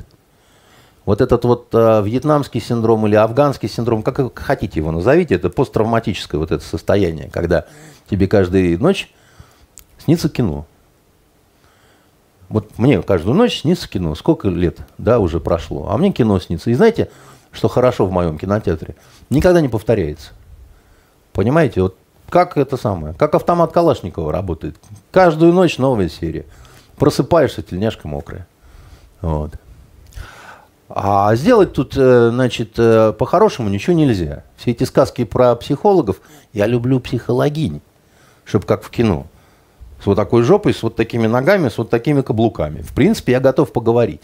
Вот этот вот э, вьетнамский синдром или афганский синдром, как хотите его назовите, это посттравматическое вот это состояние, когда тебе каждую ночь снится кино. Вот мне каждую ночь снится кино. Сколько лет, да, уже прошло. А мне кино снится. И знаете, что хорошо в моем кинотеатре? Никогда не повторяется. Понимаете, вот как это самое, как автомат Калашникова работает. Каждую ночь новая серия. Просыпаешься, тельняшка мокрая. Вот. А сделать тут, э, значит, э, по-хорошему ничего нельзя. Все эти сказки про психологов, я люблю психологинь, чтобы как в кино с вот такой жопой, с вот такими ногами, с вот такими каблуками. В принципе, я готов поговорить.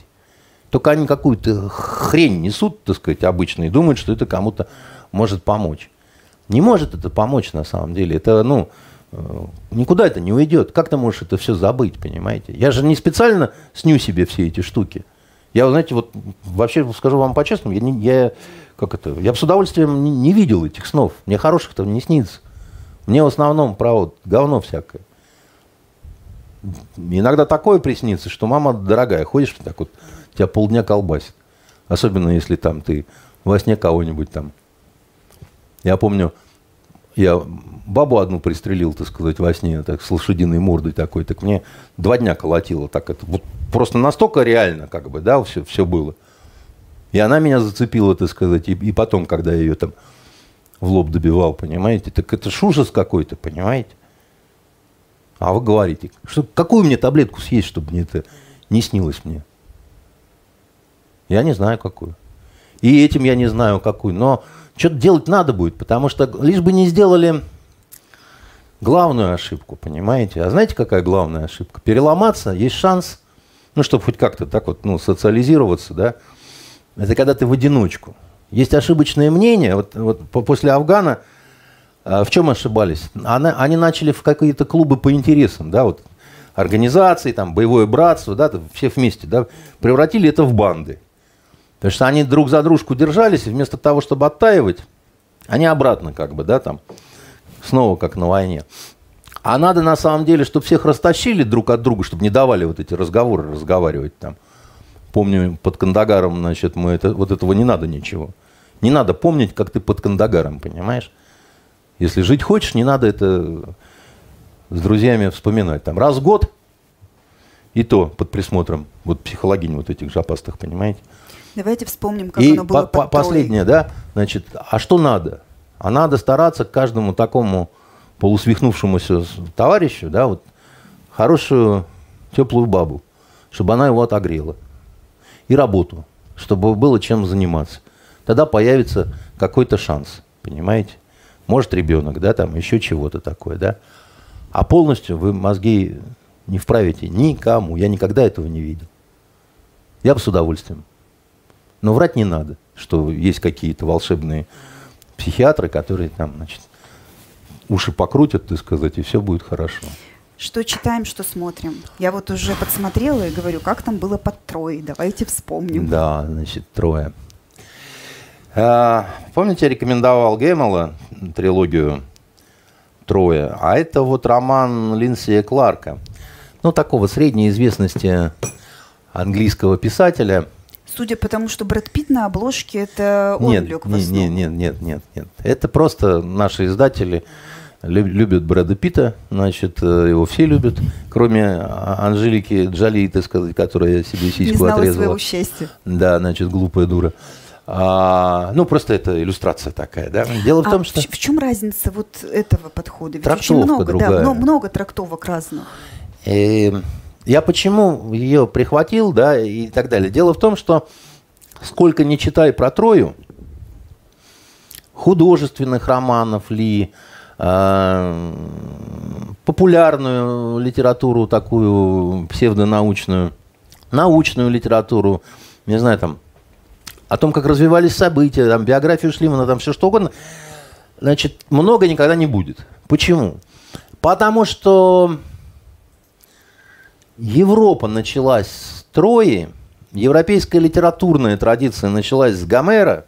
Только они какую-то хрень несут, так сказать, обычно, и думают, что это кому-то может помочь. Не может это помочь на самом деле. Это, ну, э, никуда это не уйдет. Как ты можешь это все забыть, понимаете? Я же не специально сню себе все эти штуки. Я, знаете, вот вообще скажу вам по-честному, я, не, я, как это, я с удовольствием не, не видел этих снов. Мне хороших-то не снится. Мне в основном про вот говно всякое. Иногда такое приснится, что мама дорогая, ходишь так вот, тебя полдня колбасит. Особенно если там ты во сне кого-нибудь там. Я помню, я бабу одну пристрелил, так сказать, во сне, так, с лошадиной мордой такой, так мне два дня колотило. Так это вот просто настолько реально, как бы, да, все, все было. И она меня зацепила, так сказать, и, и потом, когда я ее там в лоб добивал, понимаете, так это ж ужас какой-то, понимаете. А вы говорите, что, какую мне таблетку съесть, чтобы мне это не снилось мне? Я не знаю, какую. И этим я не знаю, какую. Но что-то делать надо будет, потому что лишь бы не сделали главную ошибку, понимаете? А знаете, какая главная ошибка? Переломаться, есть шанс, ну, чтобы хоть как-то так вот, ну, социализироваться, да, это когда ты в одиночку. Есть ошибочное мнение, вот, вот после Афгана – а в чем ошибались? Они начали в какие-то клубы по интересам, да, вот организации, там, боевое братство, да, все вместе, да, превратили это в банды. Потому что они друг за дружку держались, и вместо того, чтобы оттаивать, они обратно как бы, да, там, снова как на войне. А надо на самом деле, чтобы всех растащили друг от друга, чтобы не давали вот эти разговоры разговаривать там. Помню, под Кандагаром, значит, мы это, вот этого не надо ничего. Не надо помнить, как ты под Кандагаром, понимаешь? Если жить хочешь, не надо это с друзьями вспоминать. Там раз в год, и то под присмотром вот психологинь вот этих жопастых, понимаете? Давайте вспомним, как и оно было по последнее, да, значит, а что надо? А надо стараться каждому такому полусвихнувшемуся товарищу, да, вот, хорошую теплую бабу, чтобы она его отогрела. И работу, чтобы было чем заниматься. Тогда появится какой-то шанс, понимаете? может ребенок, да, там еще чего-то такое, да. А полностью вы мозги не вправите никому. Я никогда этого не видел. Я бы с удовольствием. Но врать не надо, что есть какие-то волшебные психиатры, которые там, значит, уши покрутят, так сказать, и все будет хорошо. Что читаем, что смотрим. Я вот уже подсмотрела и говорю, как там было под Трой. Давайте вспомним. Да, значит, Трое. А, помните, я рекомендовал Гэммела трилогию Трое, а это вот роман Линдсея Кларка. Ну, такого средней известности английского писателя. Судя по тому, что Брэд Питт на обложке, это он нет, лег в основу. нет, нет, нет, нет, нет. Это просто наши издатели лю- любят Брэда Питта, значит, э, его все любят, кроме А- Анжелики Джоли, так сказать, которая себе Не сиську знала отрезала. своего счастья. Да, значит, глупая дура. А, ну, просто это иллюстрация такая, да. Дело в А том, что... в, чем разница вот этого подхода? Ведь Трактовка очень много, да, другая. мно- много трактовок разных. Э, Я почему ее прихватил, да, и так далее. Дело в том, что сколько не читай про Трою, художественных романов ли, э, популярную литературу такую псевдонаучную, научную литературу, не знаю, там, о том, как развивались события, там, биографию Шлимана, там, все что угодно, значит, много никогда не будет. Почему? Потому что Европа началась с Трои, европейская литературная традиция началась с Гомера,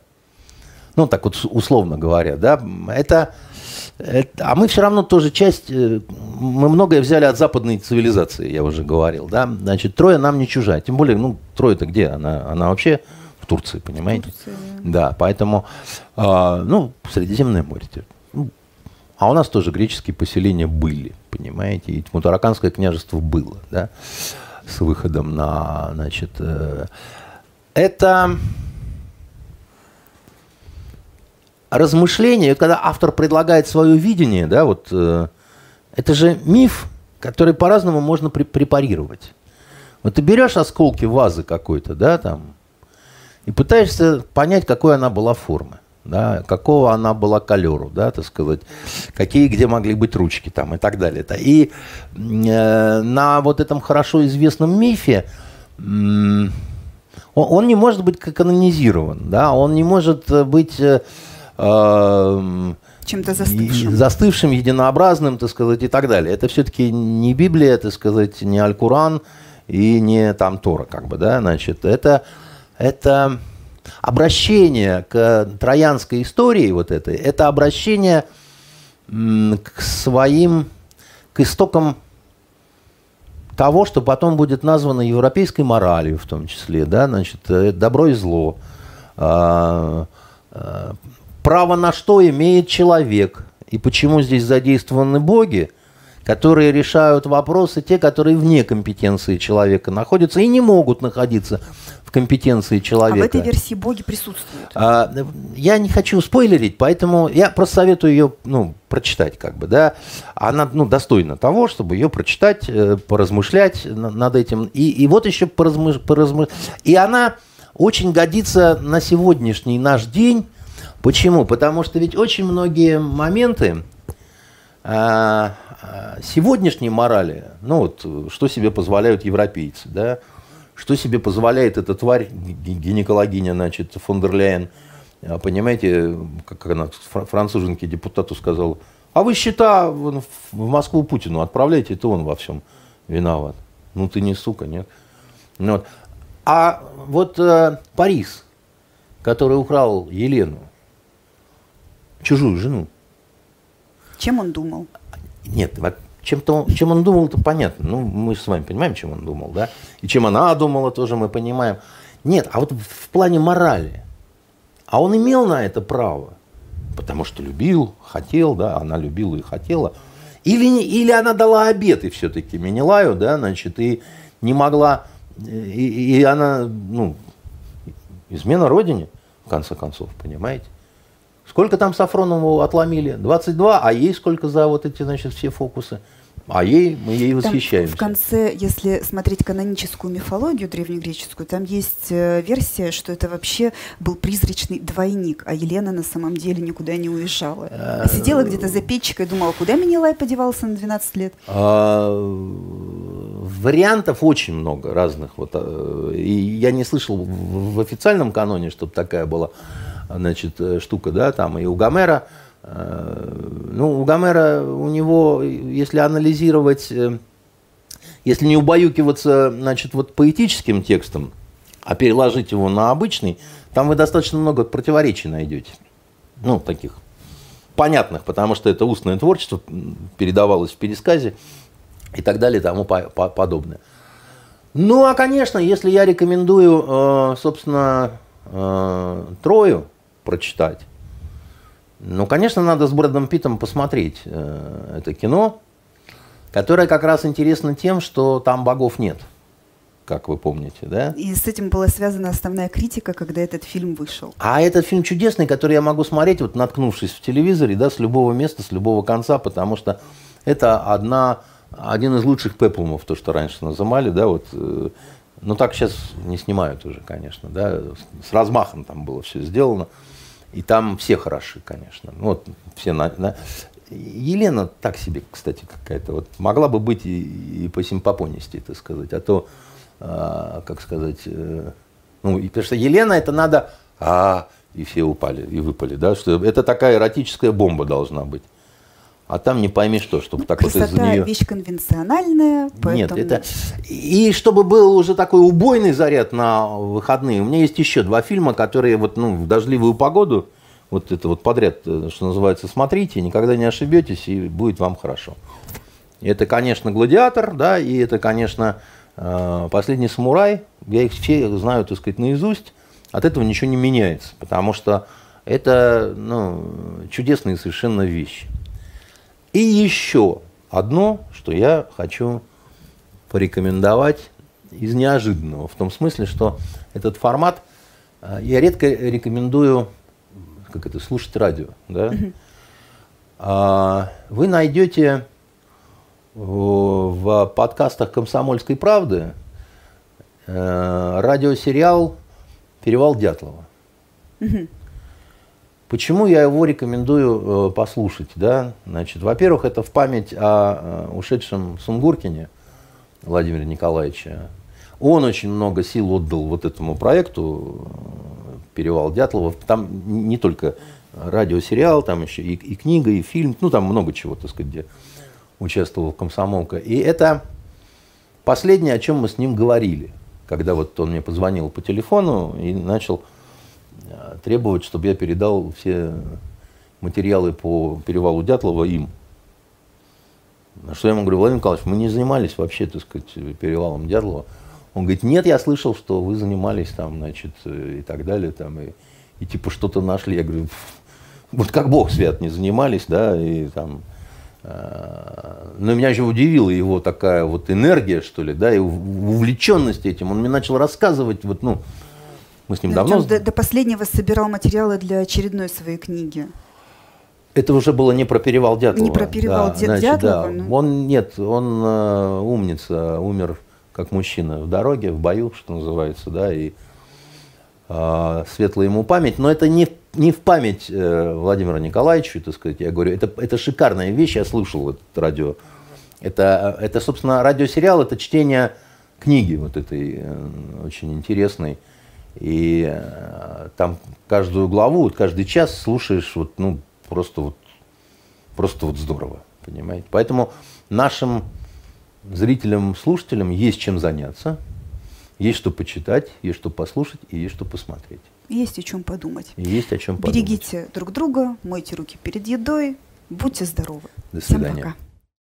ну, так вот условно говоря, да, это, это- а мы все равно тоже часть, э, мы многое взяли от западной цивилизации, я уже говорил, да, значит, Троя нам не чужая, тем более, ну, Троя-то где, она, она вообще в Турции, понимаете? Турции, Да, поэтому, а, ну, Средиземное море. ну, а у нас тоже греческие поселения были, понимаете, и Мутараканское княжество было, да, с выходом на, значит, э, это размышление, когда автор предлагает свое видение, да, вот, э, это же миф, который по-разному можно пре- препарировать. Вот ты берешь осколки вазы какой-то, да, там, и пытаешься понять, какой она была формы, да, какого она была колеру, да, так сказать, какие где могли быть ручки там и так далее. И э, на вот этом хорошо известном мифе м, он, он не может быть канонизирован, да, он не может э, быть э, эм, Чем-то застывшим. застывшим, единообразным, так сказать, и так далее. Это все-таки не Библия, так сказать, не Аль-Куран и не там Тора, как бы, да, значит, это, это обращение к троянской истории вот этой, это обращение к своим, к истокам того, что потом будет названо европейской моралью в том числе, да, значит, э, добро и зло, а, а, право на что имеет человек, и почему здесь задействованы боги, которые решают вопросы, те, которые вне компетенции человека находятся и не могут находиться в компетенции А в человека. этой версии боги присутствуют. А, я не хочу спойлерить, поэтому я просто советую ее ну, прочитать, как бы, да. Она ну, достойна того, чтобы ее прочитать, э, поразмышлять на- над этим. И, и вот еще поразмыш... поразмыш- И она очень годится на сегодняшний наш день. Почему? Потому что ведь очень многие моменты а, а, сегодняшней морали, ну вот, что себе позволяют европейцы, да, что себе позволяет эта тварь, ги- гинекологиня, значит, фон дер Ляйен, А, понимаете, как она, фра- француженке депутату сказала, а вы счета в Москву Путину отправляйте, это он во всем виноват. Ну ты не сука, нет? Ну вот. А вот э, Парис, который украл Елену, чужую жену, Чем он думал? нет, чем-то, чем он думал, это понятно. Ну, мы с вами понимаем, чем он думал, да? И чем она думала, тоже мы понимаем. Нет, а вот в плане морали. А он имел на это право, потому что любил, хотел, да, она любила и хотела. Или, или она дала обеты все-таки Менелаю, да, значит, и не могла, и, и она, ну, измена родине, в конце концов, понимаете? Сколько там Сафронову отломили? 22, а ей сколько за вот эти, значит, все фокусы? А ей, мы ей Там восхищаемся. в конце, если смотреть каноническую мифологию древнегреческую, там есть э, версия, что это вообще был призрачный двойник, а Елена на самом деле никуда не уезжала. А сидела где-то за печкой и думала, куда Менелай подевался на 12 лет. А, вариантов очень много разных. Вот, э, и я не слышал в официальном каноне, чтобы такая была значит, э, штука, да, там и у Гомера. Э, ну, у Гомера, у него, если анализировать, если не убаюкиваться, значит, вот поэтическим текстом, а переложить его на обычный, там вы достаточно много противоречий найдете. Ну, таких понятных, потому что это устное творчество передавалось в пересказе и так далее и тому подобное. Ну, а, конечно, если я рекомендую, э, собственно, э, Трою прочитать, ну, конечно, надо с Брэдом Питтом посмотреть э, это кино, которое как раз интересно тем, что там богов нет – как вы помните, да? И с этим была связана основная критика, когда этот фильм вышел. А этот фильм чудесный, который я могу смотреть, вот наткнувшись в телевизоре, да, с любого места, с любого конца, потому что это одна, один из лучших пеплумов, то, что раньше называли, да, вот, э, ну так сейчас не снимают уже, конечно, да, с размахом там было все сделано, и там все хороши, конечно, ну, вот все на, на... Елена так себе, кстати, какая-то, вот. Могла бы быть и, и по симпопонисти, так сказать, а то а, как сказать, э, ну, и, потому что Елена это надо, а, и все упали, и выпали, да, что это такая эротическая бомба должна быть. А там не пойми что, чтобы ну, так вот из нее... вещь конвенциональная, поэтому... Нет, это... И чтобы был уже такой убойный заряд на выходные, у меня есть еще два фильма, которые вот, ну, в дождливую погоду, вот это вот подряд, э, что называется, смотрите, никогда не ошибетесь, и будет вам хорошо. Это, конечно, «Гладиатор», да, и это, конечно, Э, «Последний самурай», я их все знаю, так сказать, наизусть, от этого ничего не меняется, потому что это ну, чудесные совершенно вещи. И еще одно, что я хочу порекомендовать из неожиданного, в том смысле, что этот формат э, я редко рекомендую как это, слушать радио. Да? А, вы найдете в подкастах «Комсомольской правды» э, радиосериал «Перевал Дятлова». Почему я его рекомендую э, послушать? Да? Значит, во-первых, это в память о э, ушедшем Сунгуркине Владимире Николаевича. Он очень много сил отдал вот этому проекту «Перевал Дятлова». Там не только радиосериал, там еще и, и книга, и фильм, ну там много чего, так сказать, где участвовал комсомолка. И это последнее, о чем мы с ним говорили, когда вот он мне позвонил по телефону и начал э, требовать, чтобы я передал все материалы по перевалу Дятлова им. На что я ему говорю, Владимир Николаевич, мы не занимались вообще, так сказать, перевалом Дятлова. Он говорит, нет, я слышал, что вы занимались там, значит, и так далее, там, и, и типа что-то нашли. Я говорю, вот как Бог свят не занимались, да, и там, Э, но меня еще удивила его такая вот энергия, что ли, да, и увлеченность этим. Он мне начал рассказывать, вот, ну, мы с ним давно... До, до последнего собирал материалы для очередной своей книги. Это уже было не про перевал Дятлова. Не про перевал да, значит, Дятлова? Да. Но... Он, нет, он э, умница, умер как мужчина в дороге, в бою, что называется, да, и э, светлая ему память. Но это не не в память э, Владимира Николаевича, так сказать, я говорю, это, это шикарная вещь, я слушал это радио. Это, это, собственно, радиосериал, это чтение книги вот этой э, очень интересной. И э, там каждую главу, вот каждый час слушаешь, вот, ну, просто вот, просто вот здорово, понимаете. Поэтому нашим зрителям, слушателям есть чем заняться, есть что почитать, есть что послушать и есть что посмотреть. Есть о чем подумать. Есть о чем подумать. Берегите друг друга, мойте руки перед едой, будьте здоровы. До свидания. Всем пока.